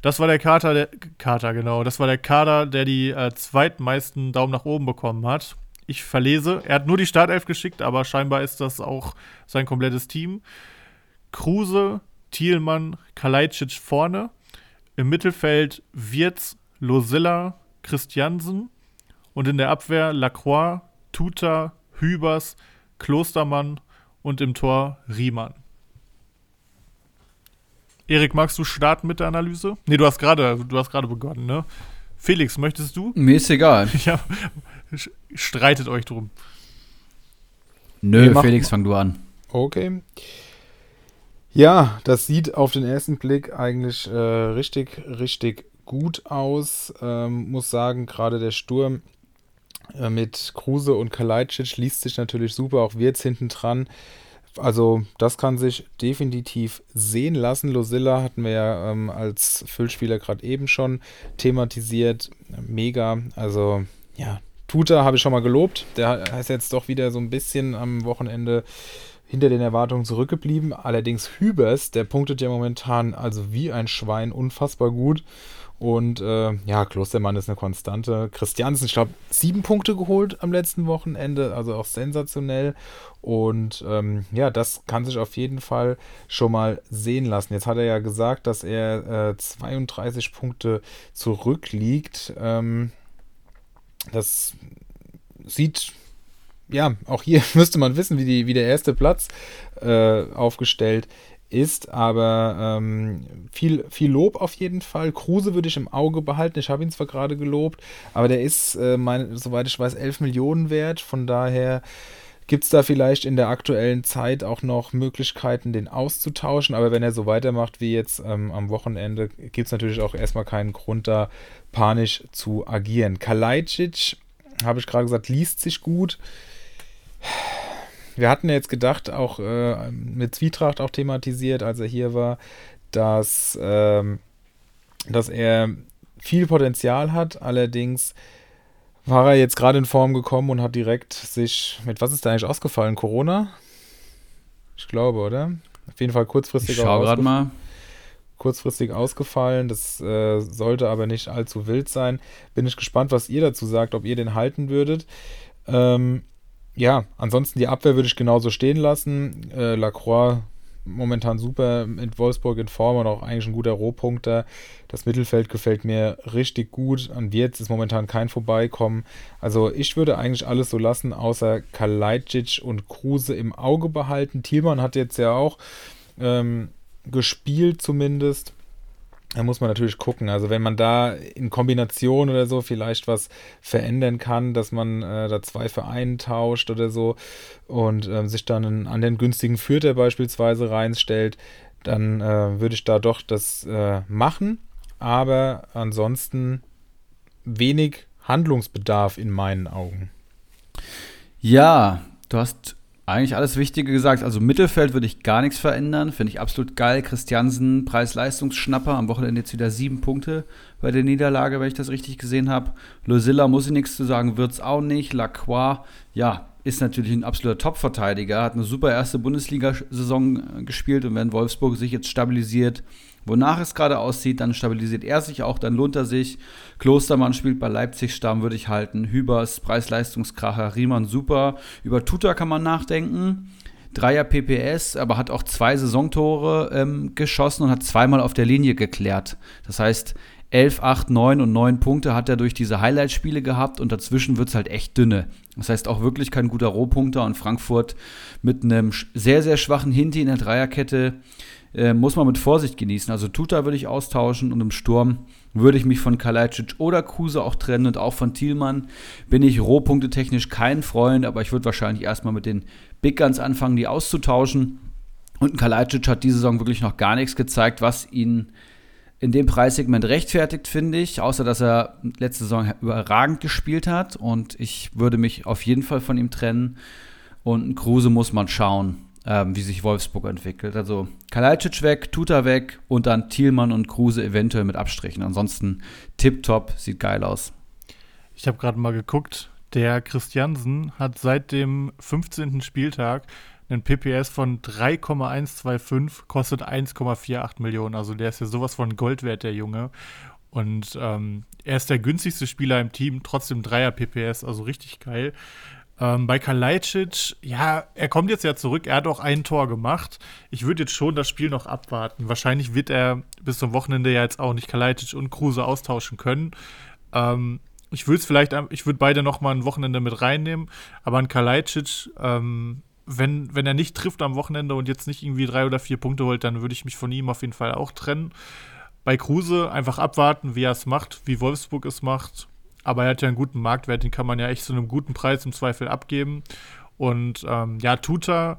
Das war der Kader, der, Kader, genau, das war der Kader, der die äh, zweitmeisten Daumen nach oben bekommen hat. Ich verlese, er hat nur die Startelf geschickt, aber scheinbar ist das auch sein komplettes Team. Kruse, Thielmann, Kalajdzic vorne. Im Mittelfeld Wirz, Losilla, Christiansen. Und in der Abwehr Lacroix, Tuta, Hübers, Klostermann und im Tor Riemann. Erik, magst du starten mit der Analyse? Nee, du hast gerade, du hast gerade begonnen, ne? Felix, möchtest du? Mir ist egal. Ja, streitet euch drum. Nö, Felix, fang du an. Okay. Ja, das sieht auf den ersten Blick eigentlich äh, richtig, richtig gut aus. Ähm, muss sagen, gerade der Sturm mit Kruse und Kalajdzic liest sich natürlich super, auch Wirtz hinten dran. Also das kann sich definitiv sehen lassen. Losilla hatten wir ja ähm, als Füllspieler gerade eben schon thematisiert. Mega. Also ja, Tuta habe ich schon mal gelobt. Der ist jetzt doch wieder so ein bisschen am Wochenende hinter den Erwartungen zurückgeblieben. Allerdings Hübers, der punktet ja momentan also wie ein Schwein unfassbar gut. Und äh, ja, Klostermann ist eine Konstante. Christiansen, ich glaube, sieben Punkte geholt am letzten Wochenende, also auch sensationell. Und ähm, ja, das kann sich auf jeden Fall schon mal sehen lassen. Jetzt hat er ja gesagt, dass er äh, 32 Punkte zurückliegt. Ähm, das sieht, ja, auch hier müsste man wissen, wie, die, wie der erste Platz äh, aufgestellt ist, aber ähm, viel, viel Lob auf jeden Fall. Kruse würde ich im Auge behalten. Ich habe ihn zwar gerade gelobt, aber der ist, äh, mein, soweit ich weiß, 11 Millionen wert. Von daher Gibt es da vielleicht in der aktuellen Zeit auch noch Möglichkeiten, den auszutauschen? Aber wenn er so weitermacht wie jetzt ähm, am Wochenende, gibt es natürlich auch erstmal keinen Grund, da panisch zu agieren. Kalajdzic, habe ich gerade gesagt, liest sich gut. Wir hatten ja jetzt gedacht, auch äh, mit Zwietracht auch thematisiert, als er hier war, dass, ähm, dass er viel Potenzial hat, allerdings war er jetzt gerade in Form gekommen und hat direkt sich mit was ist da eigentlich ausgefallen? Corona? Ich glaube, oder? Auf jeden Fall kurzfristig ich schau gerade mal. Kurzfristig ausgefallen. Das äh, sollte aber nicht allzu wild sein. Bin ich gespannt, was ihr dazu sagt, ob ihr den halten würdet. Ähm, ja, ansonsten die Abwehr würde ich genauso stehen lassen. Äh, Lacroix momentan super mit Wolfsburg in Form und auch eigentlich ein guter Rohpunkter. Das Mittelfeld gefällt mir richtig gut. An Wirtz ist momentan kein Vorbeikommen. Also ich würde eigentlich alles so lassen, außer Kalajdzic und Kruse im Auge behalten. Thielmann hat jetzt ja auch ähm, gespielt zumindest. Da muss man natürlich gucken. Also wenn man da in Kombination oder so vielleicht was verändern kann, dass man äh, da zwei Vereine tauscht oder so und äh, sich dann einen, an den günstigen Fürther beispielsweise reinstellt, dann äh, würde ich da doch das äh, machen. Aber ansonsten wenig Handlungsbedarf in meinen Augen. Ja, du hast eigentlich alles Wichtige gesagt. Also Mittelfeld würde ich gar nichts verändern. Finde ich absolut geil. Christiansen, Preis-Leistungsschnapper. Am Wochenende jetzt wieder sieben Punkte bei der Niederlage, wenn ich das richtig gesehen habe. Losilla muss ich nichts zu sagen, wird es auch nicht. Lacroix, ja, ist natürlich ein absoluter Top-Verteidiger. Hat eine super erste Bundesliga-Saison gespielt und wenn Wolfsburg sich jetzt stabilisiert, wonach es gerade aussieht, dann stabilisiert er sich auch, dann lohnt er sich. Klostermann spielt bei Leipzig Stamm, würde ich halten. Hübers, Preis-Leistungskracher, Riemann super. Über Tuta kann man nachdenken. Dreier PPS, aber hat auch zwei Saisontore ähm, geschossen und hat zweimal auf der Linie geklärt. Das heißt, 11, 8, 9 und 9 Punkte hat er durch diese Highlight-Spiele gehabt und dazwischen wird es halt echt dünne. Das heißt auch wirklich kein guter Rohpunkter und Frankfurt mit einem sehr, sehr schwachen Hinti in der Dreierkette äh, muss man mit Vorsicht genießen. Also Tuta würde ich austauschen und im Sturm würde ich mich von Kalajdzic oder Kruse auch trennen und auch von Thielmann bin ich rohpunktetechnisch kein Freund, aber ich würde wahrscheinlich erstmal mit den Big Guns anfangen, die auszutauschen. Und Kalajdzic hat diese Saison wirklich noch gar nichts gezeigt, was ihn in dem Preissegment rechtfertigt, finde ich, außer dass er letzte Saison überragend gespielt hat und ich würde mich auf jeden Fall von ihm trennen. Und Kruse muss man schauen ähm, wie sich Wolfsburg entwickelt. Also Kalajdzic weg, Tuta weg und dann Thielmann und Kruse eventuell mit Abstrichen. Ansonsten tipptopp, sieht geil aus. Ich habe gerade mal geguckt, der Christiansen hat seit dem 15. Spieltag einen PPS von 3,125, kostet 1,48 Millionen. Also der ist ja sowas von Gold wert, der Junge. Und ähm, er ist der günstigste Spieler im Team, trotzdem Dreier PPS, also richtig geil. Ähm, bei Kalajdzic, ja, er kommt jetzt ja zurück, er hat auch ein Tor gemacht. Ich würde jetzt schon das Spiel noch abwarten. Wahrscheinlich wird er bis zum Wochenende ja jetzt auch nicht Kalajdzic und Kruse austauschen können. Ähm, ich würde es vielleicht, ich würde beide noch mal ein Wochenende mit reinnehmen, aber ein Kalajdzic, ähm, wenn, wenn er nicht trifft am Wochenende und jetzt nicht irgendwie drei oder vier Punkte holt, dann würde ich mich von ihm auf jeden Fall auch trennen. Bei Kruse einfach abwarten, wie er es macht, wie Wolfsburg es macht aber er hat ja einen guten Marktwert, den kann man ja echt zu einem guten Preis im Zweifel abgeben. Und ähm, ja, Tuta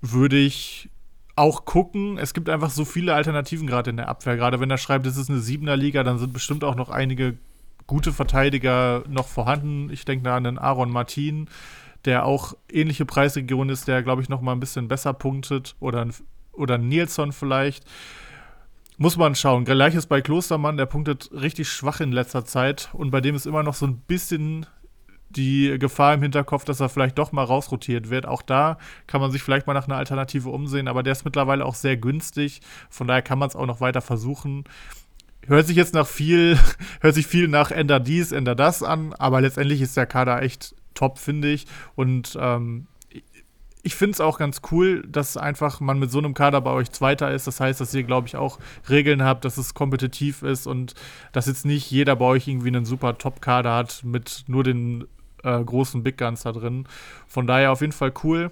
würde ich auch gucken. Es gibt einfach so viele Alternativen gerade in der Abwehr. Gerade wenn er schreibt, es ist eine Siebener Liga, dann sind bestimmt auch noch einige gute Verteidiger noch vorhanden. Ich denke da an den Aaron Martin, der auch ähnliche Preisregion ist, der, glaube ich, noch mal ein bisschen besser punktet. Oder, oder Nilsson vielleicht. Muss man schauen. Gleiches bei Klostermann, der punktet richtig schwach in letzter Zeit und bei dem ist immer noch so ein bisschen die Gefahr im Hinterkopf, dass er vielleicht doch mal rausrotiert wird. Auch da kann man sich vielleicht mal nach einer Alternative umsehen, aber der ist mittlerweile auch sehr günstig. Von daher kann man es auch noch weiter versuchen. Hört sich jetzt nach viel, hört sich viel nach Ender dies, Ender das an, aber letztendlich ist der Kader echt top, finde ich. Und ähm, ich finde es auch ganz cool, dass einfach man mit so einem Kader bei euch Zweiter ist. Das heißt, dass ihr, glaube ich, auch Regeln habt, dass es kompetitiv ist und dass jetzt nicht jeder bei euch irgendwie einen super Top-Kader hat mit nur den äh, großen Big Guns da drin. Von daher auf jeden Fall cool.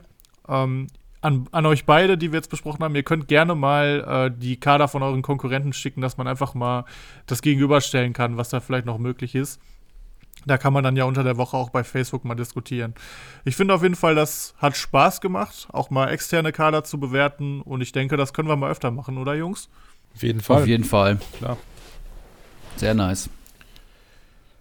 Ähm, an, an, euch beide, die wir jetzt besprochen haben, ihr könnt gerne mal äh, die Kader von euren Konkurrenten schicken, dass man einfach mal das gegenüberstellen kann, was da vielleicht noch möglich ist. Da kann man dann ja unter der Woche auch bei Facebook mal diskutieren. Ich finde auf jeden Fall, das hat Spaß gemacht, auch mal externe Kader zu bewerten. Und ich denke, das können wir mal öfter machen, oder Jungs? Auf jeden Fall. Auf jeden Fall. Klar. Sehr nice.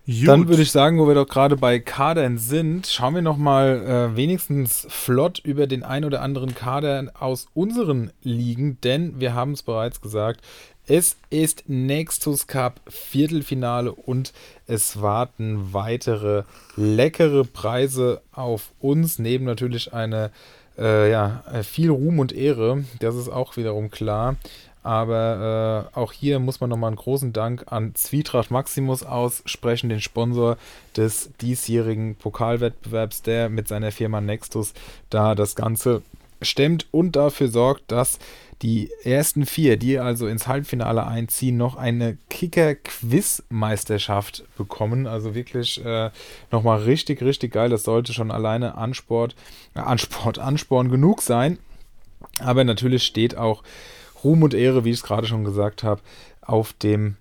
Gut. Dann würde ich sagen, wo wir doch gerade bei Kadern sind, schauen wir noch mal äh, wenigstens flott über den ein oder anderen Kader aus unseren Ligen, denn wir haben es bereits gesagt, es ist Nexus Cup Viertelfinale und es warten weitere leckere Preise auf uns, neben natürlich eine äh, ja, viel Ruhm und Ehre, das ist auch wiederum klar. Aber äh, auch hier muss man nochmal einen großen Dank an Zwietracht Maximus aussprechen, den Sponsor des diesjährigen Pokalwettbewerbs, der mit seiner Firma Nextus da das Ganze stemmt und dafür sorgt, dass die ersten vier, die also ins Halbfinale einziehen, noch eine Kicker-Quiz-Meisterschaft bekommen. Also wirklich äh, nochmal richtig, richtig geil. Das sollte schon alleine Ansport, äh, Ansport, Ansporn genug sein. Aber natürlich steht auch Ruhm und Ehre, wie ich es gerade schon gesagt habe, auf dem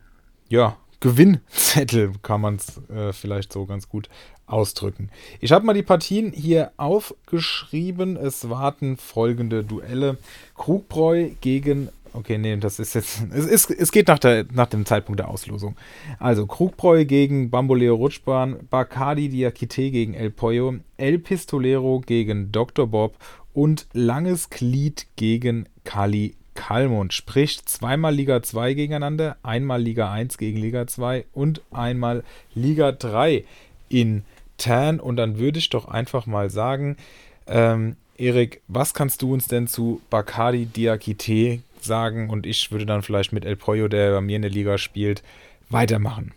ja, Gewinnzettel kann man es äh, vielleicht so ganz gut ausdrücken. Ich habe mal die Partien hier aufgeschrieben. Es warten folgende Duelle. Krugbräu gegen Okay, nee, das ist jetzt. Es, ist, es geht nach, der, nach dem Zeitpunkt der Auslosung. Also Krugbräu gegen Bamboleo Rutschbahn, Bacardi Diakite gegen El Pollo, El Pistolero gegen Dr. Bob und Langes Glied gegen Kali Kalmund. Sprich zweimal Liga 2 gegeneinander, einmal Liga 1 gegen Liga 2 und einmal Liga 3 in Tan. Und dann würde ich doch einfach mal sagen, ähm, Erik, was kannst du uns denn zu Bacardi Diakite sagen? Und ich würde dann vielleicht mit El Pollo, der bei mir in der Liga spielt, weitermachen.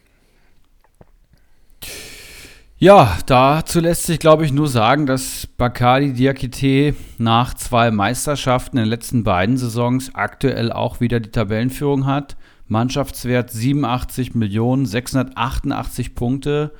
Ja, dazu lässt sich, glaube ich, nur sagen, dass Bacardi Diakite nach zwei Meisterschaften in den letzten beiden Saisons aktuell auch wieder die Tabellenführung hat. Mannschaftswert 87 Millionen, 688 Punkte.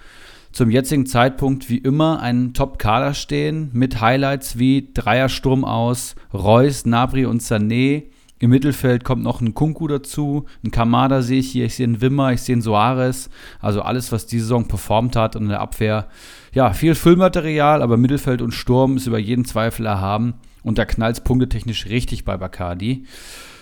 Zum jetzigen Zeitpunkt wie immer ein Top-Kader stehen mit Highlights wie Dreiersturm aus Reus, Nabri und Sané. Im Mittelfeld kommt noch ein Kunku dazu, ein Kamada sehe ich hier, ich sehe einen Wimmer, ich sehe einen Soares. Also alles, was diese Saison performt hat und in der Abwehr. Ja, viel Füllmaterial, aber Mittelfeld und Sturm ist über jeden Zweifel erhaben. Und da knallt es punktetechnisch richtig bei Bacardi.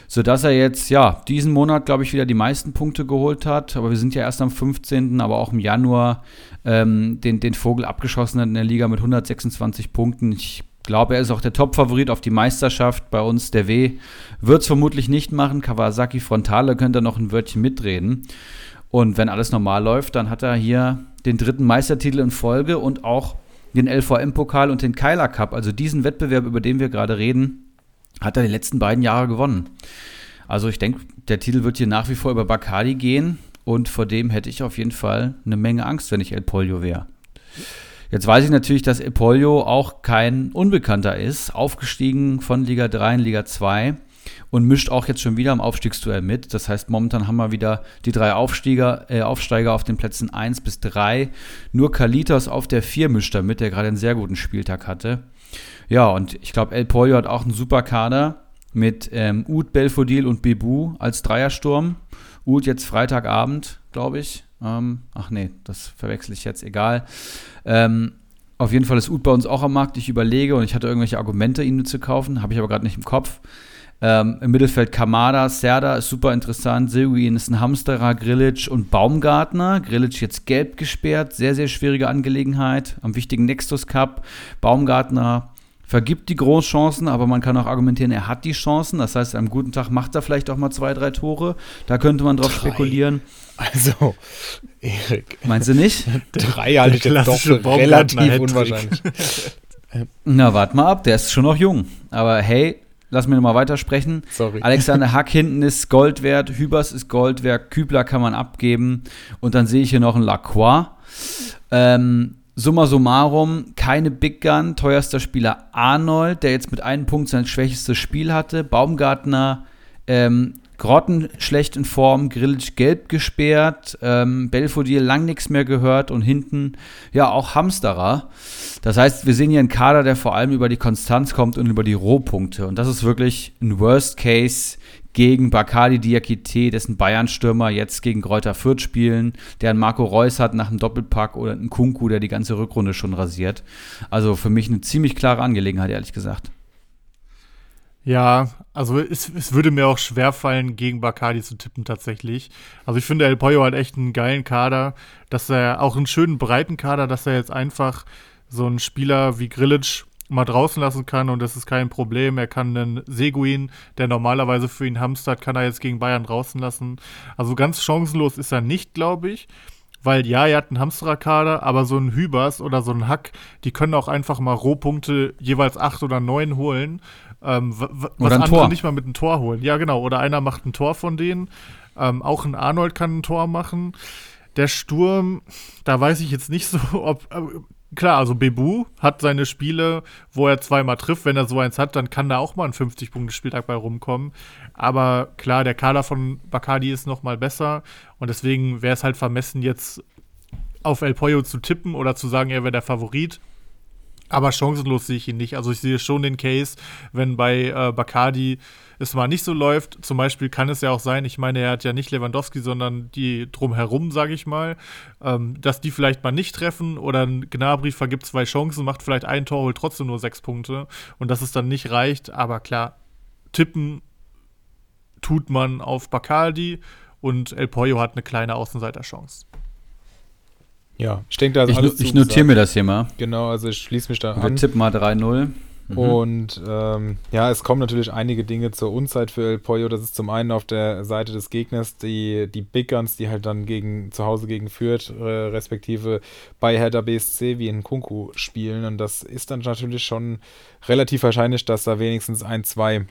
Sodass er jetzt, ja, diesen Monat, glaube ich, wieder die meisten Punkte geholt hat. Aber wir sind ja erst am 15., aber auch im Januar ähm, den, den Vogel abgeschossen hat in der Liga mit 126 Punkten. Ich glaube, er ist auch der Top-Favorit auf die Meisterschaft bei uns. Der W wird es vermutlich nicht machen. Kawasaki Frontale könnte noch ein Wörtchen mitreden. Und wenn alles normal läuft, dann hat er hier den dritten Meistertitel in Folge und auch den LVM-Pokal und den Keiler Cup. Also diesen Wettbewerb, über den wir gerade reden, hat er die letzten beiden Jahre gewonnen. Also ich denke, der Titel wird hier nach wie vor über Bacardi gehen. Und vor dem hätte ich auf jeden Fall eine Menge Angst, wenn ich El Polio wäre. Jetzt weiß ich natürlich, dass Epolio auch kein Unbekannter ist, aufgestiegen von Liga 3 in Liga 2 und mischt auch jetzt schon wieder im Aufstiegsduell mit. Das heißt, momentan haben wir wieder die drei Aufsteiger, äh, Aufsteiger auf den Plätzen 1 bis 3. Nur Kalitos auf der 4 mischt damit, der gerade einen sehr guten Spieltag hatte. Ja, und ich glaube, El Pollo hat auch einen super Kader mit ähm, Ud, Belfodil und Bebu als Dreiersturm. Ud jetzt Freitagabend, glaube ich. Ähm, ach nee, das verwechsel ich jetzt, egal. Ähm, auf jeden Fall ist Ud bei uns auch am Markt. Ich überlege und ich hatte irgendwelche Argumente, ihn zu kaufen, habe ich aber gerade nicht im Kopf. Ähm, Im Mittelfeld Kamada, Serda ist super interessant, Silguin ist ein Hamsterer, Grillic und Baumgartner. Grillic jetzt gelb gesperrt, sehr, sehr schwierige Angelegenheit. Am wichtigen Nexus Cup. Baumgartner vergibt die Großchancen, aber man kann auch argumentieren, er hat die Chancen. Das heißt, am guten Tag macht er vielleicht auch mal zwei, drei Tore. Da könnte man drauf drei. spekulieren. Also, Erik. Meinst du nicht? Drei halte ich jetzt doch relativ unwahrscheinlich. Na, warte mal ab, der ist schon noch jung. Aber hey, lass mich nochmal weitersprechen. Sorry. Alexander Hack hinten ist Gold wert, Hübers ist Gold wert, Kübler kann man abgeben. Und dann sehe ich hier noch einen Lacroix. Ähm, Summa summarum, keine Big Gun, teuerster Spieler Arnold, der jetzt mit einem Punkt sein schwächstes Spiel hatte. Baumgartner ähm, grottenschlecht in Form, Grillitsch gelb gesperrt, ähm, Belfodil lang nichts mehr gehört und hinten ja auch Hamsterer. Das heißt, wir sehen hier einen Kader, der vor allem über die Konstanz kommt und über die Rohpunkte. Und das ist wirklich ein Worst Case gegen Bakali Diakite, dessen Bayern-Stürmer jetzt gegen Kräuter Fürth spielen, der einen Marco Reus hat nach einem Doppelpack oder einen Kunku, der die ganze Rückrunde schon rasiert. Also für mich eine ziemlich klare Angelegenheit, ehrlich gesagt. Ja, also es, es würde mir auch schwer fallen, gegen Bacardi zu tippen tatsächlich. Also ich finde, El Pollo hat echt einen geilen Kader, dass er auch einen schönen breiten Kader, dass er jetzt einfach so einen Spieler wie Grillitsch mal draußen lassen kann und das ist kein Problem. Er kann einen Seguin, der normalerweise für ihn hamstert, kann er jetzt gegen Bayern draußen lassen. Also ganz chancenlos ist er nicht, glaube ich. Weil ja, er hat einen Hamsterer-Kader, aber so ein Hübers oder so ein Hack, die können auch einfach mal Rohpunkte jeweils acht oder neun holen. Ähm, was oder ein andere Tor. nicht mal mit einem Tor holen. Ja, genau. Oder einer macht ein Tor von denen. Ähm, auch ein Arnold kann ein Tor machen. Der Sturm, da weiß ich jetzt nicht so, ob. Klar, also Bebu hat seine Spiele, wo er zweimal trifft. Wenn er so eins hat, dann kann da auch mal ein 50-Punkte-Spieltag bei rumkommen. Aber klar, der Kader von Bacardi ist noch mal besser. Und deswegen wäre es halt vermessen, jetzt auf El Pollo zu tippen oder zu sagen, er wäre der Favorit. Aber chancenlos sehe ich ihn nicht. Also ich sehe schon den Case, wenn bei äh, Bacardi es mal nicht so läuft. Zum Beispiel kann es ja auch sein, ich meine, er hat ja nicht Lewandowski, sondern die drumherum, sage ich mal, ähm, dass die vielleicht mal nicht treffen oder ein Gnabry vergibt zwei Chancen, macht vielleicht ein Tor, holt trotzdem nur sechs Punkte und dass es dann nicht reicht. Aber klar, tippen tut man auf Bacardi und El Pollo hat eine kleine Außenseiterchance. Ja, ich denke, da ist Ich, alles ich notiere mir das hier mal. Genau, also ich schließe mich da Wir an. tippen mal 3-0. Mhm. Und ähm, ja, es kommen natürlich einige Dinge zur Unzeit für El Pollo. Das ist zum einen auf der Seite des Gegners die, die Big Guns, die halt dann gegen zu Hause gegen Fürth, äh, respektive bei Hertha BSC wie in Kunku spielen. Und das ist dann natürlich schon relativ wahrscheinlich, dass da wenigstens ein, zwei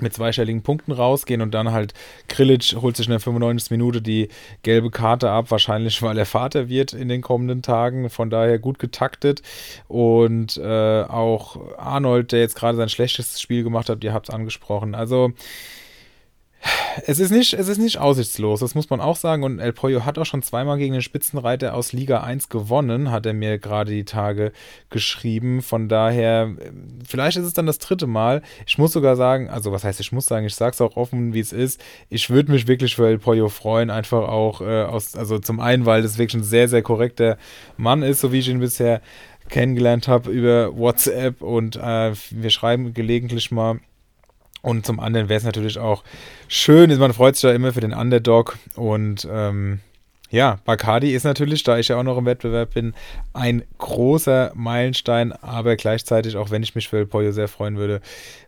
mit zweistelligen Punkten rausgehen und dann halt Krilic holt sich in der 95. Minute die gelbe Karte ab, wahrscheinlich weil er Vater wird in den kommenden Tagen, von daher gut getaktet und äh, auch Arnold, der jetzt gerade sein schlechtestes Spiel gemacht hat, ihr habt es angesprochen, also es ist, nicht, es ist nicht aussichtslos, das muss man auch sagen. Und El Pollo hat auch schon zweimal gegen den Spitzenreiter aus Liga 1 gewonnen, hat er mir gerade die Tage geschrieben. Von daher, vielleicht ist es dann das dritte Mal. Ich muss sogar sagen, also was heißt, ich muss sagen, ich sage es auch offen, wie es ist. Ich würde mich wirklich für El Pollo freuen, einfach auch äh, aus, also zum einen, weil das wirklich ein sehr, sehr korrekter Mann ist, so wie ich ihn bisher kennengelernt habe über WhatsApp und äh, wir schreiben gelegentlich mal. Und zum anderen wäre es natürlich auch schön, man freut sich da immer für den Underdog. Und ähm, ja, Bacardi ist natürlich, da ich ja auch noch im Wettbewerb bin, ein großer Meilenstein, aber gleichzeitig, auch wenn ich mich für Pollo sehr freuen würde,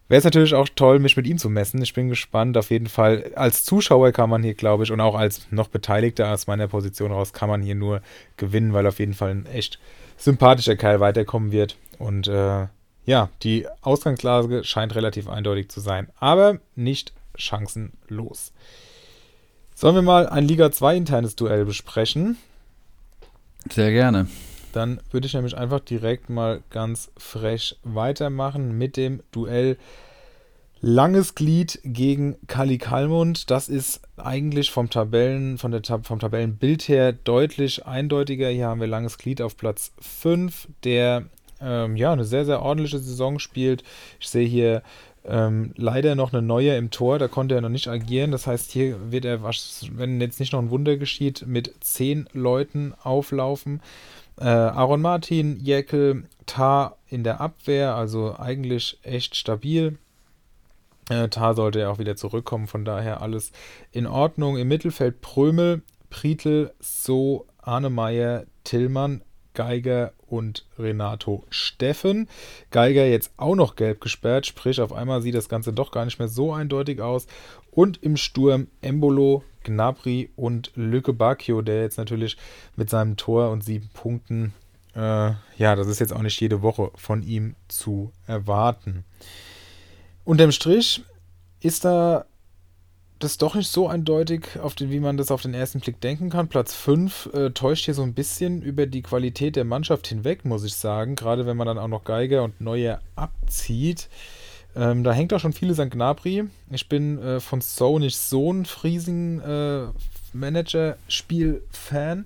wäre es natürlich auch toll, mich mit ihm zu messen. Ich bin gespannt, auf jeden Fall. Als Zuschauer kann man hier, glaube ich, und auch als noch Beteiligter aus meiner Position raus, kann man hier nur gewinnen, weil auf jeden Fall ein echt sympathischer Kerl weiterkommen wird. Und äh, ja, die Ausgangslage scheint relativ eindeutig zu sein, aber nicht chancenlos. Sollen wir mal ein Liga 2 internes Duell besprechen? Sehr gerne. Dann würde ich nämlich einfach direkt mal ganz frech weitermachen mit dem Duell Langes Glied gegen Kali Kalmund. Das ist eigentlich vom Tabellen, von der vom Tabellenbild her deutlich eindeutiger. Hier haben wir Langes Glied auf Platz 5, der ähm, ja eine sehr, sehr ordentliche Saison spielt. Ich sehe hier ähm, leider noch eine neue im Tor, da konnte er noch nicht agieren. Das heißt, hier wird er, wenn jetzt nicht noch ein Wunder geschieht, mit zehn Leuten auflaufen. Äh, Aaron Martin, Jäckel, Tar in der Abwehr, also eigentlich echt stabil. Äh, Tar sollte ja auch wieder zurückkommen, von daher alles in Ordnung. Im Mittelfeld Prömel, Prietl, So, Arnemeyer, Tillmann, Geiger und Renato Steffen. Geiger jetzt auch noch gelb gesperrt, sprich auf einmal sieht das Ganze doch gar nicht mehr so eindeutig aus. Und im Sturm Embolo, Gnabry und Lücke Bacchio, der jetzt natürlich mit seinem Tor und sieben Punkten, äh, ja, das ist jetzt auch nicht jede Woche von ihm zu erwarten. Unterm Strich ist da das doch nicht so eindeutig, auf den, wie man das auf den ersten Blick denken kann. Platz 5 äh, täuscht hier so ein bisschen über die Qualität der Mannschaft hinweg, muss ich sagen. Gerade wenn man dann auch noch Geiger und Neuer abzieht. Ähm, da hängt auch schon vieles an Gnabry. Ich bin äh, von So nicht so ein Friesen-Manager-Spiel-Fan. Äh,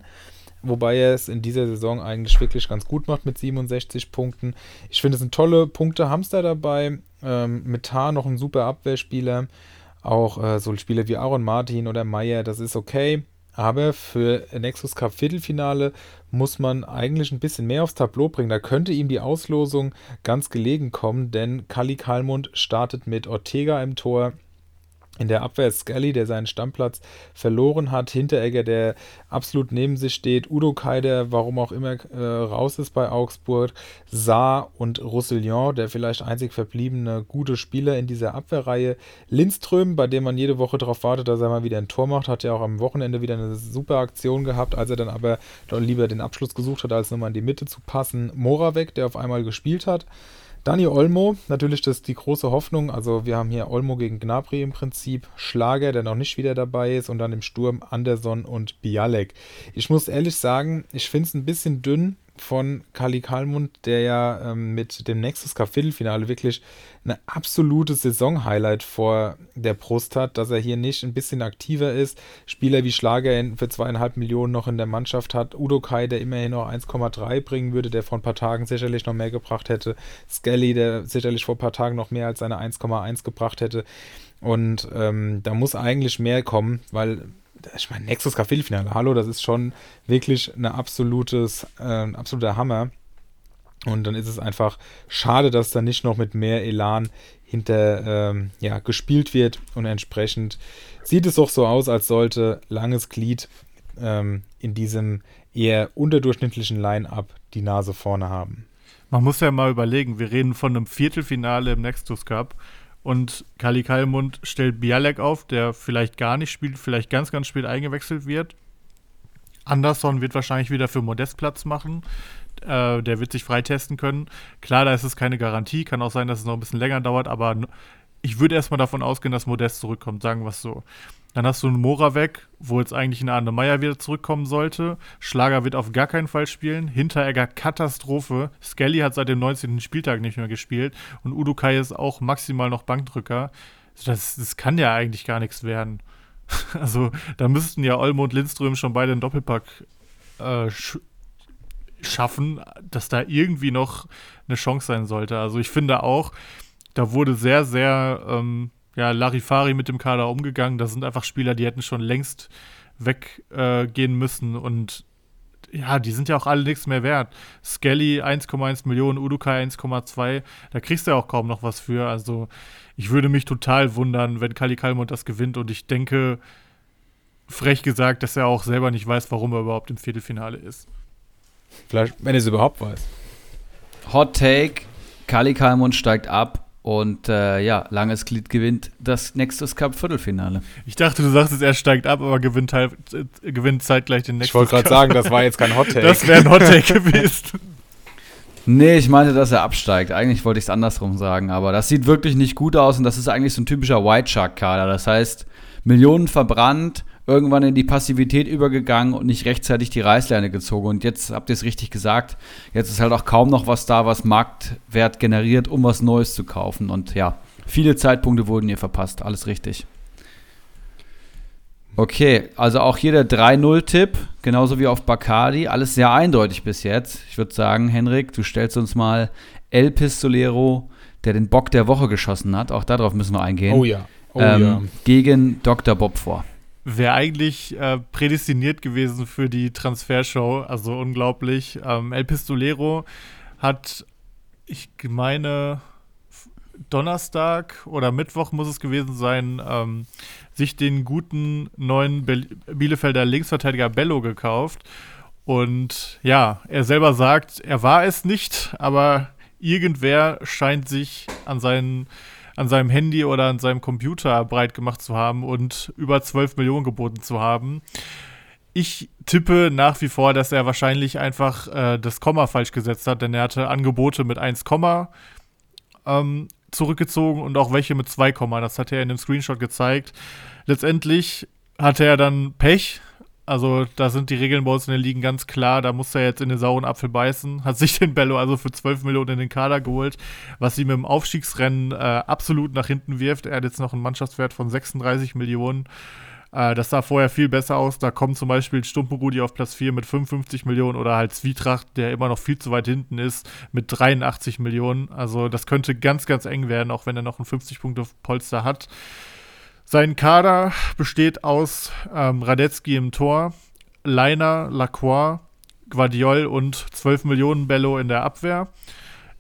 wobei er es in dieser Saison eigentlich wirklich ganz gut macht mit 67 Punkten. Ich finde, es sind tolle Punkte Hamster dabei. Ähm, mit noch ein super Abwehrspieler. Auch äh, so Spieler wie Aaron Martin oder Meyer, das ist okay. Aber für Nexus Cup Viertelfinale muss man eigentlich ein bisschen mehr aufs Tableau bringen. Da könnte ihm die Auslosung ganz gelegen kommen, denn Kali Kalmund startet mit Ortega im Tor, in der Abwehr Scully, der seinen Stammplatz verloren hat. Hinteregger, der absolut neben sich steht. Udo Kai, der warum auch immer äh, raus ist bei Augsburg. Saar und Roussillon, der vielleicht einzig verbliebene gute Spieler in dieser Abwehrreihe. Lindström, bei dem man jede Woche darauf wartet, dass er mal wieder ein Tor macht, hat ja auch am Wochenende wieder eine super Aktion gehabt, als er dann aber lieber den Abschluss gesucht hat, als nochmal in die Mitte zu passen. Moravec, der auf einmal gespielt hat. Dani Olmo, natürlich das die große Hoffnung. Also wir haben hier Olmo gegen Gnabry im Prinzip, Schlager, der noch nicht wieder dabei ist und dann im Sturm Anderson und Bialek. Ich muss ehrlich sagen, ich finde es ein bisschen dünn, von Kali Kalmund, der ja ähm, mit dem Nexus Cup Viertelfinale wirklich eine absolute Saison-Highlight vor der Brust hat, dass er hier nicht ein bisschen aktiver ist. Spieler wie Schlager für zweieinhalb Millionen noch in der Mannschaft hat. Udo Kai, der immerhin noch 1,3 bringen würde, der vor ein paar Tagen sicherlich noch mehr gebracht hätte. Skelly, der sicherlich vor ein paar Tagen noch mehr als seine 1,1 gebracht hätte. Und ähm, da muss eigentlich mehr kommen, weil ich meine, Nexus Cup Viertelfinale, hallo, das ist schon wirklich eine absolutes, äh, ein absoluter Hammer. Und dann ist es einfach schade, dass da nicht noch mit mehr Elan hinter ähm, ja, gespielt wird. Und entsprechend sieht es auch so aus, als sollte langes Glied ähm, in diesem eher unterdurchschnittlichen Line-up die Nase vorne haben. Man muss ja mal überlegen, wir reden von einem Viertelfinale im Nexus Cup und Kali Kalmund stellt Bialek auf, der vielleicht gar nicht spielt, vielleicht ganz, ganz spät eingewechselt wird. Anderson wird wahrscheinlich wieder für Modest Platz machen. Äh, der wird sich freitesten können. Klar, da ist es keine Garantie. Kann auch sein, dass es noch ein bisschen länger dauert, aber ich würde erstmal davon ausgehen, dass Modest zurückkommt, sagen wir es so. Dann hast du einen Mora weg, wo jetzt eigentlich eine Arne Meier wieder zurückkommen sollte. Schlager wird auf gar keinen Fall spielen. Hinteregger Katastrophe. Skelly hat seit dem 19. Spieltag nicht mehr gespielt. Und Udo Kai ist auch maximal noch Bankdrücker. Also das, das kann ja eigentlich gar nichts werden. Also da müssten ja Olmo und Lindström schon beide einen Doppelpack äh, sch schaffen, dass da irgendwie noch eine Chance sein sollte. Also ich finde auch, da wurde sehr, sehr ähm, ja, Larifari mit dem Kader umgegangen. Das sind einfach Spieler, die hätten schon längst weggehen äh, müssen und ja, die sind ja auch alle nichts mehr wert. Skelly 1,1 Millionen, Udukai 1,2, da kriegst du ja auch kaum noch was für. Also ich würde mich total wundern, wenn Kali Kalmund das gewinnt und ich denke, frech gesagt, dass er auch selber nicht weiß, warum er überhaupt im Viertelfinale ist. Vielleicht, wenn er es überhaupt weiß. Hot Take, Kali Kalmund steigt ab und äh, ja, langes Glied gewinnt das Nexus Cup Viertelfinale. Ich dachte, du sagst es, er steigt ab, aber gewinnt, halt, äh, gewinnt zeitgleich den Nexus Cup. Ich wollte gerade sagen, das war jetzt kein Hot Take. Das wäre ein Hot Take gewesen. Nee, ich meinte, dass er absteigt. Eigentlich wollte ich es andersrum sagen, aber das sieht wirklich nicht gut aus und das ist eigentlich so ein typischer White Shark-Kader. Das heißt, Millionen verbrannt, irgendwann in die Passivität übergegangen und nicht rechtzeitig die Reißleine gezogen. Und jetzt habt ihr es richtig gesagt, jetzt ist halt auch kaum noch was da, was Marktwert generiert, um was Neues zu kaufen. Und ja, viele Zeitpunkte wurden hier verpasst. Alles richtig. Okay, also auch hier der 3-0-Tipp, genauso wie auf Bacardi. Alles sehr eindeutig bis jetzt. Ich würde sagen, Henrik, du stellst uns mal El Pistolero, der den Bock der Woche geschossen hat. Auch darauf müssen wir eingehen. Oh ja. Oh ähm, ja. Gegen Dr. Bob vor wäre eigentlich äh, prädestiniert gewesen für die Transfershow. Also unglaublich. Ähm, El Pistolero hat, ich meine, Donnerstag oder Mittwoch muss es gewesen sein, ähm, sich den guten neuen Bielefelder Linksverteidiger Bello gekauft. Und ja, er selber sagt, er war es nicht, aber irgendwer scheint sich an seinen an seinem Handy oder an seinem Computer breit gemacht zu haben und über 12 Millionen geboten zu haben. Ich tippe nach wie vor, dass er wahrscheinlich einfach äh, das Komma falsch gesetzt hat, denn er hatte Angebote mit 1, ähm, zurückgezogen und auch welche mit 2, das hat er in dem Screenshot gezeigt. Letztendlich hatte er dann Pech, Also da sind die Regeln bei uns in den Ligen ganz klar. Da muss er jetzt in den sauren Apfel beißen. Hat sich den Bello also für 12 Millionen in den Kader geholt, was ihm im Aufstiegsrennen äh, absolut nach hinten wirft. Er hat jetzt noch einen Mannschaftswert von 36 Millionen. Äh, das sah vorher viel besser aus. Da kommt zum Beispiel Stumpenrudi auf Platz 4 mit 55 Millionen oder halt Zwietracht, der immer noch viel zu weit hinten ist, mit 83 Millionen. Also das könnte ganz, ganz eng werden, auch wenn er noch ein 50-Punkte-Polster hat. Sein Kader besteht aus ähm, Radetzky im Tor, Leiner, Lacroix, Guardiol und 12 Millionen Bello in der Abwehr.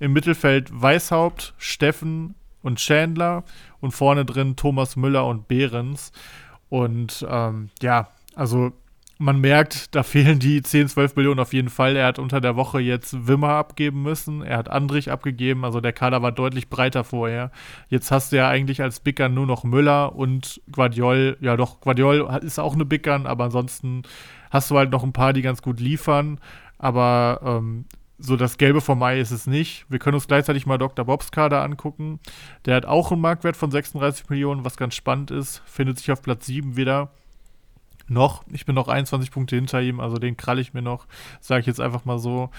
Im Mittelfeld Weishaupt, Steffen und Chandler und vorne drin Thomas Müller und Behrens. Und ähm, ja, also man merkt, da fehlen die 10, 12 Millionen auf jeden Fall. Er hat unter der Woche jetzt Wimmer abgeben müssen. Er hat Andrich abgegeben. Also der Kader war deutlich breiter vorher. Jetzt hast du ja eigentlich als Bickern nur noch Müller und Guardiol. Ja, doch, Guardiol ist auch eine Bickern, aber ansonsten hast du halt noch ein paar, die ganz gut liefern. Aber ähm, so das Gelbe vom Mai ist es nicht. Wir können uns gleichzeitig mal Dr. Bobs Kader angucken. Der hat auch einen Marktwert von 36 Millionen, was ganz spannend ist. Findet sich auf Platz 7 wieder. Noch. Ich bin noch 21 Punkte hinter ihm, also den kralle ich mir noch, sage ich jetzt einfach mal so.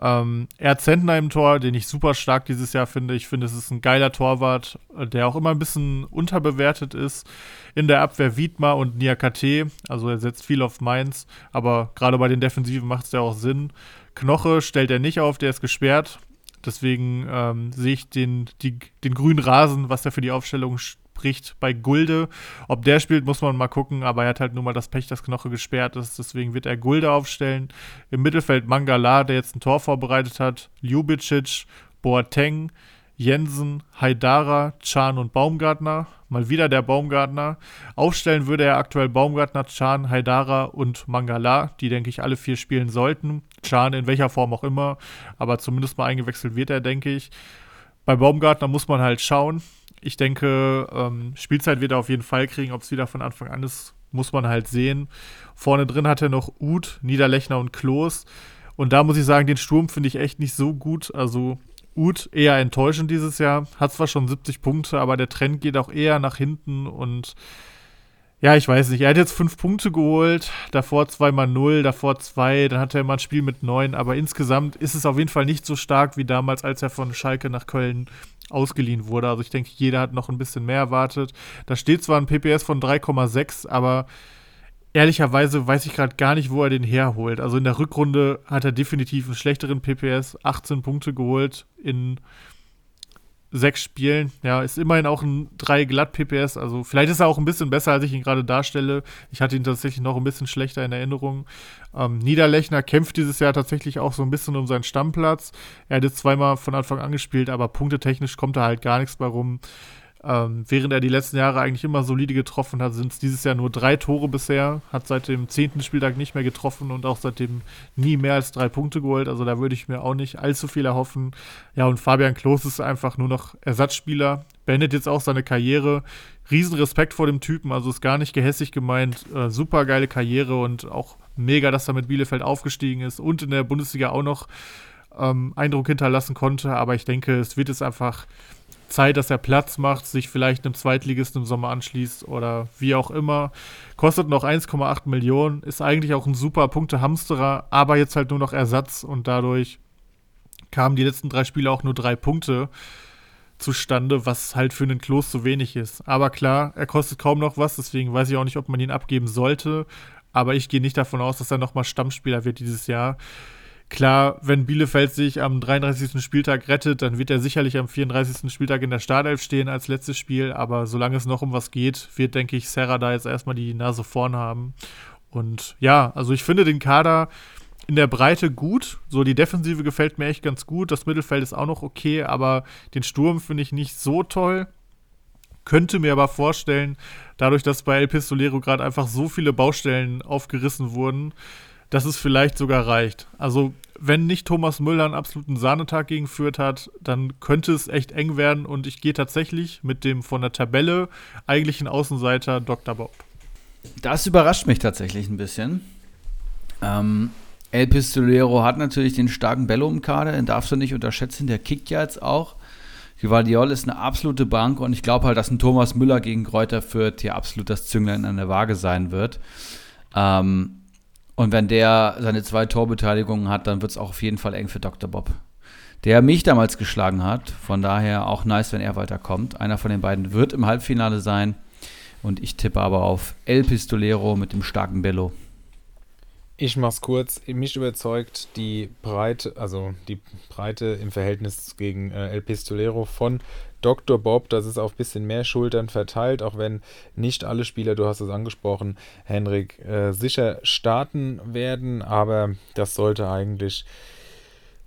Ähm, er hat Zentner im Tor, den ich super stark dieses Jahr finde. Ich finde, es ist ein geiler Torwart, der auch immer ein bisschen unterbewertet ist. In der Abwehr Wiedmer und Niakate, also er setzt viel auf Mainz, aber gerade bei den Defensiven macht es ja auch Sinn. Knoche stellt er nicht auf, der ist gesperrt. Deswegen ähm, sehe ich den, die, den grünen Rasen, was er für die Aufstellung spricht, bei Gulde. Ob der spielt, muss man mal gucken, aber er hat halt nur mal das Pech, dass Knoche gesperrt ist. Deswegen wird er Gulde aufstellen. Im Mittelfeld Mangala, der jetzt ein Tor vorbereitet hat. Ljubicic, Boateng, Jensen, Haidara, Chan und Baumgartner. Mal wieder der Baumgartner. Aufstellen würde er aktuell Baumgartner, Chan, Haidara und Mangala, die, denke ich, alle vier spielen sollten. Chan in welcher Form auch immer, aber zumindest mal eingewechselt wird er, denke ich. Bei Baumgartner muss man halt schauen. Ich denke, ähm, Spielzeit wird er auf jeden Fall kriegen. Ob es wieder von Anfang an ist, muss man halt sehen. Vorne drin hat er noch Uth, Niederlechner und Klos. Und da muss ich sagen, den Sturm finde ich echt nicht so gut. Also Uth eher enttäuschend dieses Jahr. Hat zwar schon 70 Punkte, aber der Trend geht auch eher nach hinten und ja, ich weiß nicht. Er hat jetzt fünf Punkte geholt, davor zweimal null, davor zwei, dann hatte er mal ein Spiel mit neun, aber insgesamt ist es auf jeden Fall nicht so stark wie damals, als er von Schalke nach Köln ausgeliehen wurde. Also ich denke, jeder hat noch ein bisschen mehr erwartet. Da steht zwar ein PPS von 3,6, aber ehrlicherweise weiß ich gerade gar nicht, wo er den herholt. Also in der Rückrunde hat er definitiv einen schlechteren PPS, 18 Punkte geholt in sechs Spielen. Ja, ist immerhin auch ein 3 glatt PPS. Also vielleicht ist er auch ein bisschen besser, als ich ihn gerade darstelle. Ich hatte ihn tatsächlich noch ein bisschen schlechter in Erinnerung. Ähm, Niederlechner kämpft dieses Jahr tatsächlich auch so ein bisschen um seinen Stammplatz. Er hat jetzt zweimal von Anfang an gespielt, aber punktetechnisch kommt da halt gar nichts bei rum. Ähm, während er die letzten Jahre eigentlich immer solide getroffen hat, sind es dieses Jahr nur drei Tore bisher. Hat seit dem zehnten Spieltag nicht mehr getroffen und auch seitdem nie mehr als drei Punkte geholt. Also da würde ich mir auch nicht allzu viel erhoffen. Ja, und Fabian Klos ist einfach nur noch Ersatzspieler. Beendet jetzt auch seine Karriere. Riesenrespekt vor dem Typen, also ist gar nicht gehässig gemeint. Äh, super geile Karriere und auch mega, dass er mit Bielefeld aufgestiegen ist und in der Bundesliga auch noch ähm, Eindruck hinterlassen konnte. Aber ich denke, es wird jetzt einfach Zeit, dass er Platz macht, sich vielleicht einem Zweitligisten im Sommer anschließt oder wie auch immer. Kostet noch 1,8 Millionen, ist eigentlich auch ein super Punkte-Hamsterer, aber jetzt halt nur noch Ersatz und dadurch kamen die letzten drei Spiele auch nur drei Punkte zustande, was halt für einen Klos zu wenig ist. Aber klar, er kostet kaum noch was, deswegen weiß ich auch nicht, ob man ihn abgeben sollte. Aber ich gehe nicht davon aus, dass er nochmal Stammspieler wird dieses Jahr. Klar, wenn Bielefeld sich am 33. Spieltag rettet, dann wird er sicherlich am 34. Spieltag in der Startelf stehen als letztes Spiel. Aber solange es noch um was geht, wird, denke ich, Serra da jetzt erstmal die Nase vorn haben. Und ja, also ich finde den Kader in der Breite gut. So, die Defensive gefällt mir echt ganz gut. Das Mittelfeld ist auch noch okay, aber den Sturm finde ich nicht so toll. Könnte mir aber vorstellen, dadurch, dass bei El Pistolero gerade einfach so viele Baustellen aufgerissen wurden, dass es vielleicht sogar reicht. Also, wenn nicht Thomas Müller einen absoluten Sahnetag gegen Fürth hat, dann könnte es echt eng werden und ich gehe tatsächlich mit dem von der Tabelle eigentlichen Außenseiter Dr. Bob. Das überrascht mich tatsächlich ein bisschen. Ähm, El Pistolero hat natürlich den starken Bello im Kader, den darfst du nicht unterschätzen, der kickt ja jetzt auch. Guardiol ist eine absolute Bank und ich glaube halt, dass ein Thomas Müller gegen Kräuter Fürth hier absolut das Zünglein an der Waage sein wird. Ähm, Und wenn der seine zwei Torbeteiligungen hat, dann wird es auch auf jeden Fall eng für Dr. Bob. Der mich damals geschlagen hat. Von daher auch nice, wenn er weiterkommt. Einer von den beiden wird im Halbfinale sein. Und ich tippe aber auf El Pistolero mit dem starken Bello. Ich mach's kurz. Mich überzeugt die Breite, also die Breite im Verhältnis gegen äh, El Pistolero von Dr. Bob. Das ist auf ein bisschen mehr Schultern verteilt, auch wenn nicht alle Spieler, du hast es angesprochen, Henrik, äh, sicher starten werden. Aber das sollte eigentlich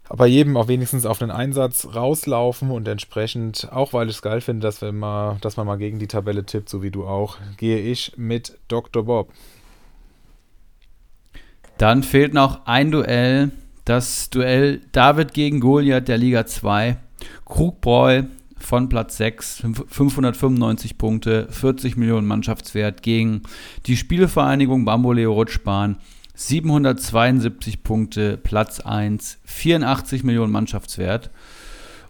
bei jedem auch wenigstens auf einen Einsatz rauslaufen und entsprechend, auch weil ich es geil finde, dass wir mal, dass man mal gegen die Tabelle tippt, so wie du auch, gehe ich mit Dr. Bob. Dann fehlt noch ein Duell. Das Duell David gegen Goliath der Liga 2. Krugbräu von Platz 6, 595 Punkte, 40 Millionen Mannschaftswert gegen die Spielevereinigung Bamboleo Rutschbahn, 772 Punkte, Platz 1, 84 Millionen Mannschaftswert.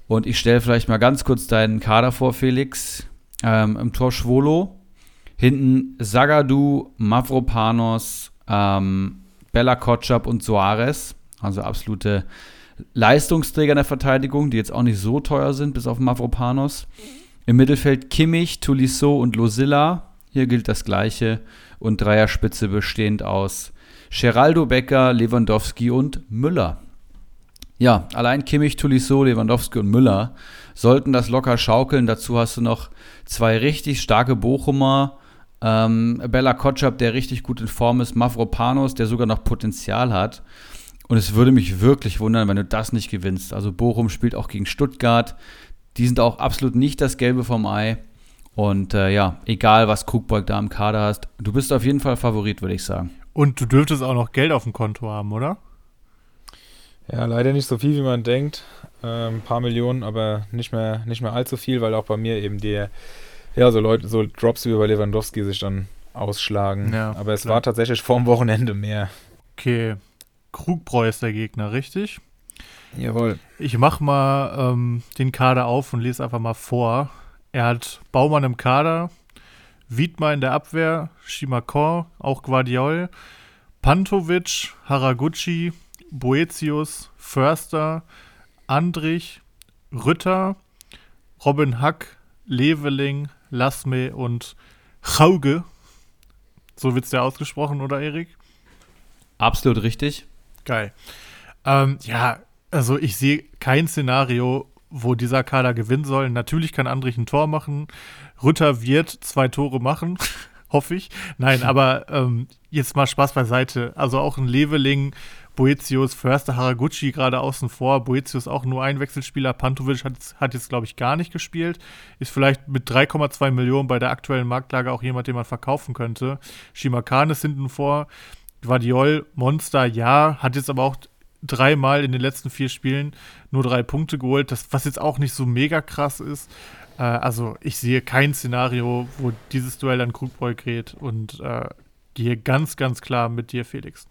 Und ich stelle vielleicht mal ganz kurz deinen Kader vor, Felix. Ähm, Im Tor Schwolo, hinten Sagadu, Mavropanos, ähm, Bella Kotschap und Soares. Also absolute Leistungsträger in der Verteidigung, die jetzt auch nicht so teuer sind, bis auf Mavropanos. Im Mittelfeld Kimmich, Tulisso und Losilla. Hier gilt das Gleiche. Und Dreierspitze bestehend aus Geraldo Becker, Lewandowski und Müller. Ja, allein Kimmich, Tulisso, Lewandowski und Müller sollten das locker schaukeln. Dazu hast du noch zwei richtig starke Bochumer ähm, Bella Kotschap, der richtig gut in Form ist, Mavropanos, der sogar noch Potenzial hat. Und es würde mich wirklich wundern, wenn du das nicht gewinnst. Also Bochum spielt auch gegen Stuttgart. Die sind auch absolut nicht das Gelbe vom Ei. Und äh, ja, egal was Krugbeug da im Kader hast, du bist auf jeden Fall Favorit, würde ich sagen. Und du dürftest auch noch Geld auf dem Konto haben, oder? Ja, leider nicht so viel, wie man denkt. Äh, ein paar Millionen, aber nicht mehr, nicht mehr allzu viel, weil auch bei mir eben der ja, so Leute, so Drops wie bei Lewandowski sich dann ausschlagen. Ja, Aber es klar. war tatsächlich vorm Wochenende mehr. Okay. Krugbräu ist der Gegner, richtig? Jawohl. Ich mach mal ähm, den Kader auf und lese einfach mal vor. Er hat Baumann im Kader, Wiedmer in der Abwehr, Shimakor, auch Guardiol, Pantovic, Haraguchi, Boetius, Förster, Andrich, Rütter, Robin Hack, Leveling, Lasme und Chauge. So wird es ja ausgesprochen, oder Erik? Absolut richtig. Geil. Ähm, ja, also ich sehe kein Szenario, wo dieser Kader gewinnen soll. Natürlich kann Andrich ein Tor machen. Rütter wird zwei Tore machen, hoffe ich. Nein, aber ähm, jetzt mal Spaß beiseite. Also auch ein Leveling Boetius, Förster, Haraguchi gerade außen vor. Boetius auch nur ein Wechselspieler. Pantovic hat, hat jetzt, glaube ich, gar nicht gespielt. Ist vielleicht mit 3,2 Millionen bei der aktuellen Marktlage auch jemand, den man verkaufen könnte. Shimakan ist hinten vor. Guardiol, Monster, ja. Hat jetzt aber auch dreimal in den letzten vier Spielen nur drei Punkte geholt. Das, was jetzt auch nicht so mega krass ist. Äh, also, ich sehe kein Szenario, wo dieses Duell an Krugbräu gerät und äh, gehe ganz, ganz klar mit dir, Felix.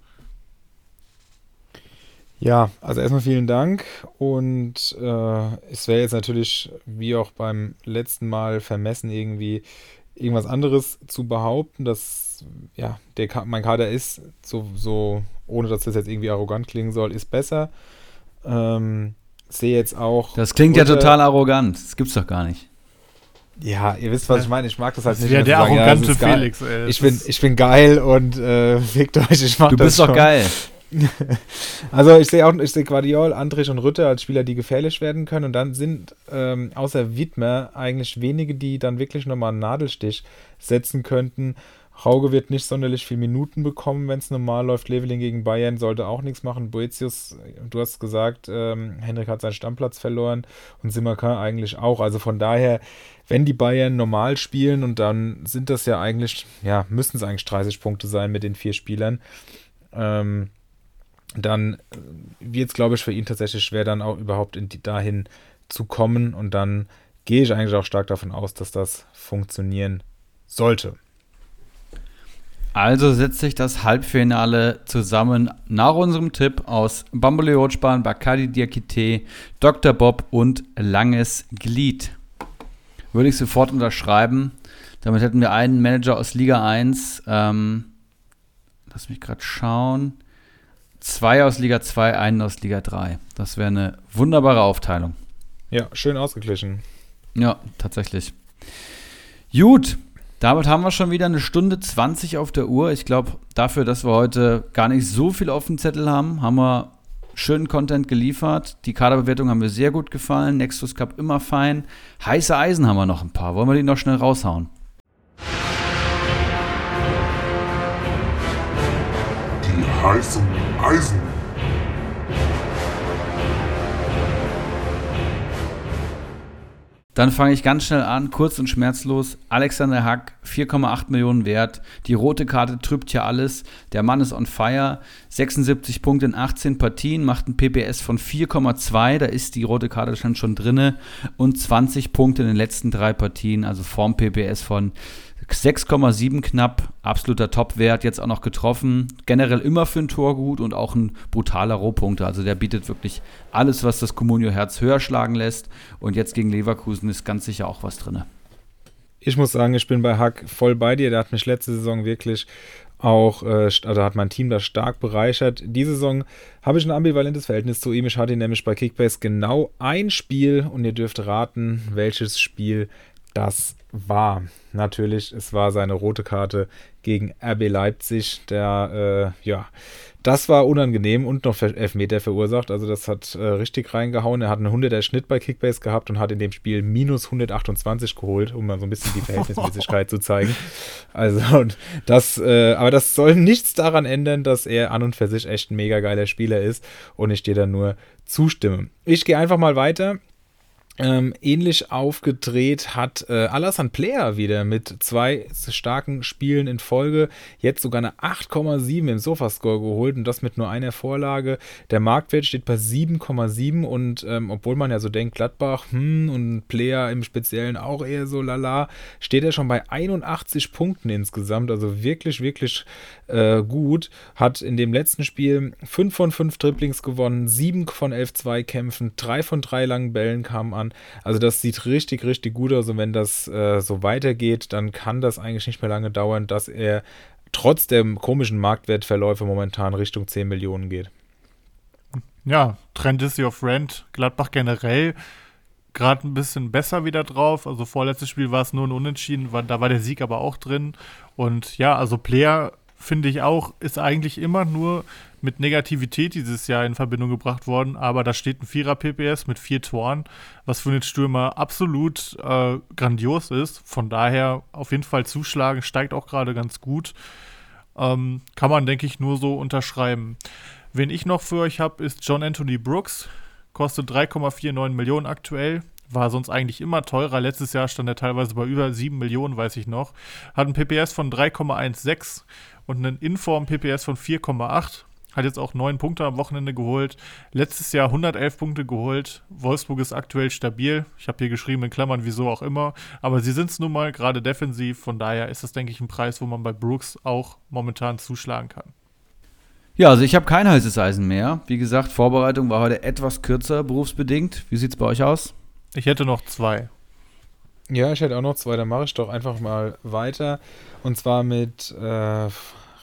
Ja, also erstmal vielen Dank und äh, es wäre jetzt natürlich, wie auch beim letzten Mal, vermessen, irgendwie irgendwas anderes zu behaupten, dass ja, der, mein Kader ist, so, so, ohne dass das jetzt irgendwie arrogant klingen soll, ist besser. Ähm, sehe jetzt auch. Das klingt ja total arrogant, das gibt's doch gar nicht. Ja, ihr wisst, was ich meine. Ich mag das halt nicht. Ja, der sagen, arrogante ja, Felix. Ey, ich, bin, ich bin geil und äh, fickt euch. Ich mach du bist doch geil. also ich sehe auch, ich sehe Guardiol, Andrich und Rütter als Spieler, die gefährlich werden können. Und dann sind ähm, außer Widmer eigentlich wenige, die dann wirklich nochmal einen Nadelstich setzen könnten. Hauge wird nicht sonderlich viele Minuten bekommen, wenn es normal läuft. Leveling gegen Bayern sollte auch nichts machen. Boetius, du hast gesagt, ähm, Henrik hat seinen Stammplatz verloren und Simakan eigentlich auch. Also von daher, wenn die Bayern normal spielen und dann sind das ja eigentlich, ja, müssten es eigentlich 30 Punkte sein mit den vier Spielern. Ähm, dann wird es, glaube ich, für ihn tatsächlich schwer, dann auch überhaupt die, dahin zu kommen. Und dann gehe ich eigentlich auch stark davon aus, dass das funktionieren sollte. Also setzt sich das Halbfinale zusammen nach unserem Tipp aus Bamboleotspan, Bacardi Diakite, Dr. Bob und Langes Glied. Würde ich sofort unterschreiben. Damit hätten wir einen Manager aus Liga 1 ähm, lass mich gerade schauen, zwei aus Liga 2, einen aus Liga 3. Das wäre eine wunderbare Aufteilung. Ja, schön ausgeglichen. Ja, tatsächlich. Gut, damit haben wir schon wieder eine Stunde 20 auf der Uhr. Ich glaube, dafür, dass wir heute gar nicht so viel auf dem Zettel haben, haben wir schönen Content geliefert. Die Kaderbewertung haben mir sehr gut gefallen. Nexus Cup immer fein. Heiße Eisen haben wir noch ein paar. Wollen wir die noch schnell raushauen? Die heißen Eisen. Dann fange ich ganz schnell an, kurz und schmerzlos. Alexander Hack, 4,8 Millionen wert. Die rote Karte trübt ja alles. Der Mann ist on fire. 76 Punkte in 18 Partien, macht ein PPS von 4,2. Da ist die rote Karte schon, schon drinne. Und 20 Punkte in den letzten drei Partien, also vorm PPS von 6,7 knapp, absoluter Topwert, jetzt auch noch getroffen. Generell immer für ein Tor gut und auch ein brutaler Rohpunkter. Also der bietet wirklich alles, was das Comunio-Herz höher schlagen lässt. Und jetzt gegen Leverkusen ist ganz sicher auch was drin. Ich muss sagen, ich bin bei Hack voll bei dir. Der hat mich letzte Saison wirklich auch, äh, also hat mein Team da stark bereichert. Diese Saison habe ich ein ambivalentes Verhältnis zu ihm. Ich hatte ihn nämlich bei Kickbase genau ein Spiel und ihr dürft raten, welches Spiel das war. Natürlich, es war seine rote Karte gegen RB Leipzig. Der, äh, ja, das war unangenehm und noch Elfmeter verursacht. Also das hat äh, richtig reingehauen. Er hat einen 100er Schnitt bei Kickbase gehabt und hat in dem Spiel minus 128 geholt, um mal so ein bisschen die Verhältnismäßigkeit zu zeigen. Also und das, äh, aber das soll nichts daran ändern, dass er an und für sich echt ein mega geiler Spieler ist und ich dir da nur zustimme. Ich gehe einfach mal weiter ähm, ähnlich aufgedreht hat äh, Alassane Player wieder mit zwei starken Spielen in Folge. Jetzt sogar eine 8,7 im Sofascore geholt und das mit nur einer Vorlage. Der Marktwert steht bei 7,7 und ähm, obwohl man ja so denkt, Gladbach hm, und Player im Speziellen auch eher so lala, steht er schon bei 81 Punkten insgesamt. Also wirklich, wirklich äh, gut. Hat in dem letzten Spiel 5 von 5 Dribblings gewonnen, 7 von 11 Zweikämpfen, 3 von 3 langen Bällen kamen an. Also das sieht richtig, richtig gut aus und wenn das äh, so weitergeht, dann kann das eigentlich nicht mehr lange dauern, dass er trotz der komischen Marktwertverläufe momentan Richtung 10 Millionen geht. Ja, Trend ist auf Rent, Gladbach generell gerade ein bisschen besser wieder drauf. Also vorletztes Spiel war es nur ein Unentschieden, war, da war der Sieg aber auch drin. Und ja, also Player finde ich auch, ist eigentlich immer nur mit Negativität dieses Jahr in Verbindung gebracht worden, aber da steht ein Vierer PPS mit vier Toren, was für einen Stürmer absolut äh, grandios ist. Von daher auf jeden Fall zuschlagen, steigt auch gerade ganz gut. Ähm, kann man, denke ich, nur so unterschreiben. Wen ich noch für euch habe, ist John Anthony Brooks. Kostet 3,49 Millionen aktuell. War sonst eigentlich immer teurer. Letztes Jahr stand er teilweise bei über 7 Millionen, weiß ich noch. Hat ein PPS von 3,16 und einen Inform PPS von 4,8. Hat jetzt auch neun Punkte am Wochenende geholt. Letztes Jahr 111 Punkte geholt. Wolfsburg ist aktuell stabil. Ich habe hier geschrieben in Klammern, wieso auch immer. Aber sie sind es nun mal gerade defensiv. Von daher ist das, denke ich, ein Preis, wo man bei Brooks auch momentan zuschlagen kann. Ja, also ich habe kein heißes Eisen mehr. Wie gesagt, Vorbereitung war heute etwas kürzer, berufsbedingt. Wie sieht es bei euch aus? Ich hätte noch zwei. Ja, ich hätte auch noch zwei. Dann mache ich doch einfach mal weiter. Und zwar mit äh,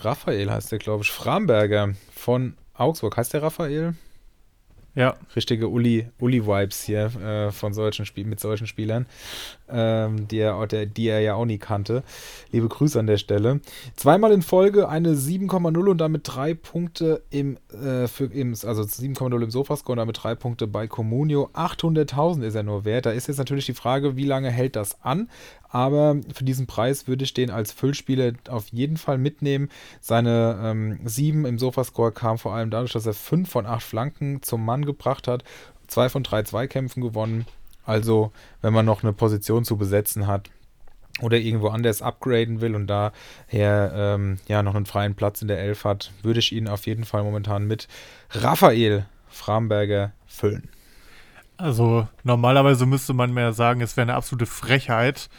Raphael heißt der, glaube ich. Framberger von Augsburg. Heißt der Raphael? Ja. Richtige Uli-Vibes hier äh, von solchen Spiel mit solchen Spielern, ähm, die, er, der, die er ja auch nie kannte. Liebe Grüße an der Stelle. Zweimal in Folge eine 7,0 und damit drei Punkte im, äh, für, im also 7,0 im Sofascore und damit drei Punkte bei Comunio. 800.000 ist er nur wert. Da ist jetzt natürlich die Frage, wie lange hält das an? aber für diesen Preis würde ich den als Füllspieler auf jeden Fall mitnehmen. Seine ähm, 7 im Sofascore kam vor allem dadurch, dass er 5 von 8 Flanken zum Mann gebracht hat, 2 von 3 Zweikämpfen gewonnen. Also, wenn man noch eine Position zu besetzen hat, oder irgendwo anders upgraden will und daher ähm, ja noch einen freien Platz in der Elf hat, würde ich ihn auf jeden Fall momentan mit Raphael Framberger füllen. Also normalerweise müsste man mehr sagen, es wäre eine absolute Frechheit,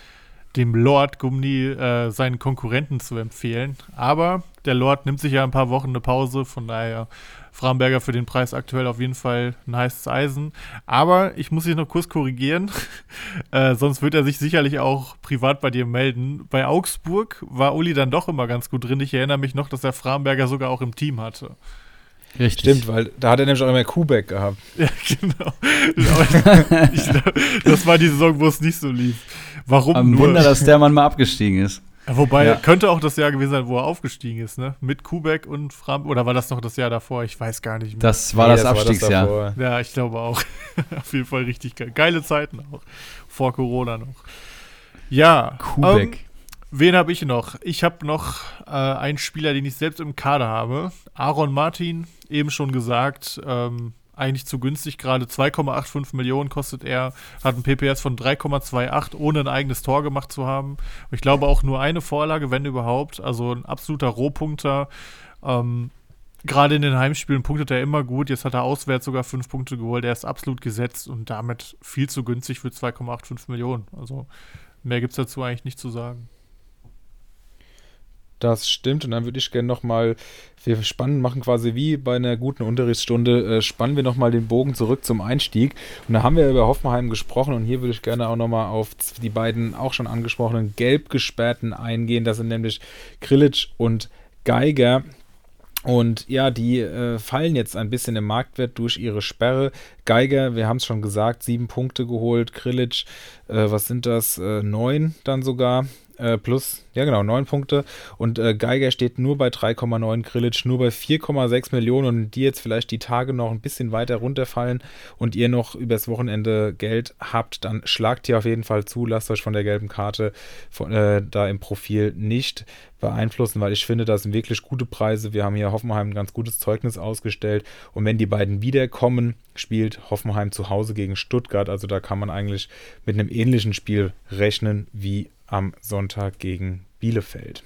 dem Lord Gumni äh, seinen Konkurrenten zu empfehlen. Aber der Lord nimmt sich ja ein paar Wochen eine Pause, von daher Framberger für den Preis aktuell auf jeden Fall ein heißes Eisen. Aber ich muss dich noch kurz korrigieren, äh, sonst wird er sich sicherlich auch privat bei dir melden. Bei Augsburg war Uli dann doch immer ganz gut drin. Ich erinnere mich noch, dass er Framberger sogar auch im Team hatte. Richtig. Stimmt, weil da hat er nämlich auch immer Kubeck gehabt. Ja, genau. ich, das war die Saison, wo es nicht so lief. Warum nur? Wunder, dass der Mann mal abgestiegen ist. Wobei, Ja. könnte auch das Jahr gewesen sein, wo er aufgestiegen ist, ne? Mit Kubek und Fram. Oder war das noch das Jahr davor? Ich weiß gar nicht mehr. Das war Nee, das Abstiegsjahr. davor. ja, ich glaube auch. Auf jeden Fall richtig geil. Geile Zeiten auch. Vor Corona noch. Ja. Kubek. Ähm, wen habe ich noch? Ich habe noch äh, einen Spieler, den ich selbst im Kader habe. Aaron Martin, eben schon gesagt. Ähm, eigentlich zu günstig, gerade 2,85 Millionen kostet er, hat ein PPS von 3,28, ohne ein eigenes Tor gemacht zu haben. Ich glaube auch nur eine Vorlage, wenn überhaupt. Also ein absoluter Rohpunkter. Ähm, Gerade in den Heimspielen punktet er immer gut. Jetzt hat er auswärts sogar fünf Punkte geholt. Er ist absolut gesetzt und damit viel zu günstig für 2,85 Millionen. Also mehr gibt es dazu eigentlich nicht zu sagen. Das stimmt. Und dann würde ich gerne nochmal, wir spannen, machen quasi wie bei einer guten Unterrichtsstunde, äh, spannen wir nochmal den Bogen zurück zum Einstieg. Und da haben wir über Hoffenheim gesprochen und hier würde ich gerne auch nochmal auf die beiden auch schon angesprochenen gelb gesperrten eingehen. Das sind nämlich Krilic und Geiger. Und ja, die äh, fallen jetzt ein bisschen im Marktwert durch ihre Sperre. Geiger, wir haben es schon gesagt, sieben Punkte geholt. Krilic, äh, was sind das? Äh, neun dann sogar. Äh, plus, ja genau, neun Punkte. Und äh, Geiger steht nur bei 3,9, Krilic nur bei 4,6 Millionen. Und die jetzt vielleicht die Tage noch ein bisschen weiter runterfallen und ihr noch übers Wochenende Geld habt, dann schlagt ihr auf jeden Fall zu. Lasst euch von der gelben Karte von, äh, da im Profil nicht beeinflussen, weil ich finde, das sind wirklich gute Preise. Wir haben hier Hoffenheim ein ganz gutes Zeugnis ausgestellt. Und wenn die beiden wiederkommen, spielt Hoffenheim zu Hause gegen Stuttgart. Also da kann man eigentlich mit einem ähnlichen Spiel rechnen wie am Sonntag gegen Bielefeld.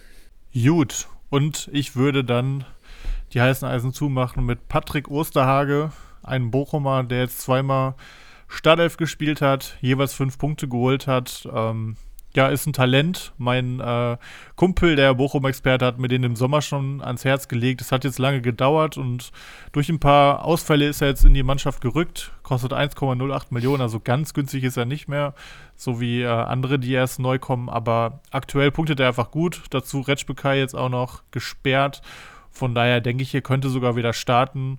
Gut, und ich würde dann die heißen Eisen zumachen mit Patrick Osterhage, einem Bochumer, der jetzt zweimal Startelf gespielt hat, jeweils fünf Punkte geholt hat. Ähm, ja, ist ein Talent. Mein äh, Kumpel, der Bochum-Experte, hat mir den im Sommer schon ans Herz gelegt. Es hat jetzt lange gedauert und durch ein paar Ausfälle ist er jetzt in die Mannschaft gerückt. Kostet 1,08 Millionen, also ganz günstig ist er nicht mehr. So wie äh, andere, die erst neu kommen. Aber aktuell punktet er einfach gut. Dazu Retschbekai jetzt auch noch gesperrt. Von daher denke ich, hier könnte sogar wieder starten.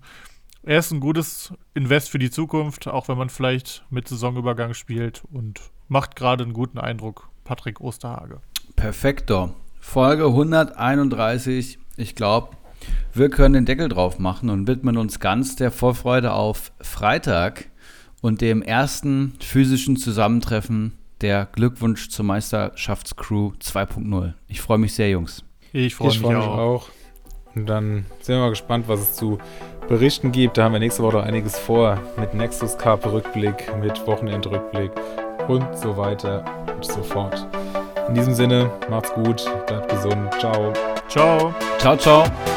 Er ist ein gutes Invest für die Zukunft, auch wenn man vielleicht mit Saisonübergang spielt und macht gerade einen guten Eindruck. Patrick Osterhage. Perfekto. Folge 131. Ich glaube, wir können den Deckel drauf machen und widmen uns ganz der Vorfreude auf Freitag und dem ersten physischen Zusammentreffen der Glückwunsch zur Meisterschaftscrew 2.0. Ich freue mich sehr, Jungs. Ich freue mich, Ich freue mich auch. auch. Und dann sind wir mal gespannt, was es zu berichten gibt. Da haben wir nächste Woche noch einiges vor mit Nexus Cup Rückblick, mit Wochenendrückblick und so weiter und so fort. In diesem Sinne, macht's gut, bleibt gesund, ciao. Ciao. Ciao, ciao.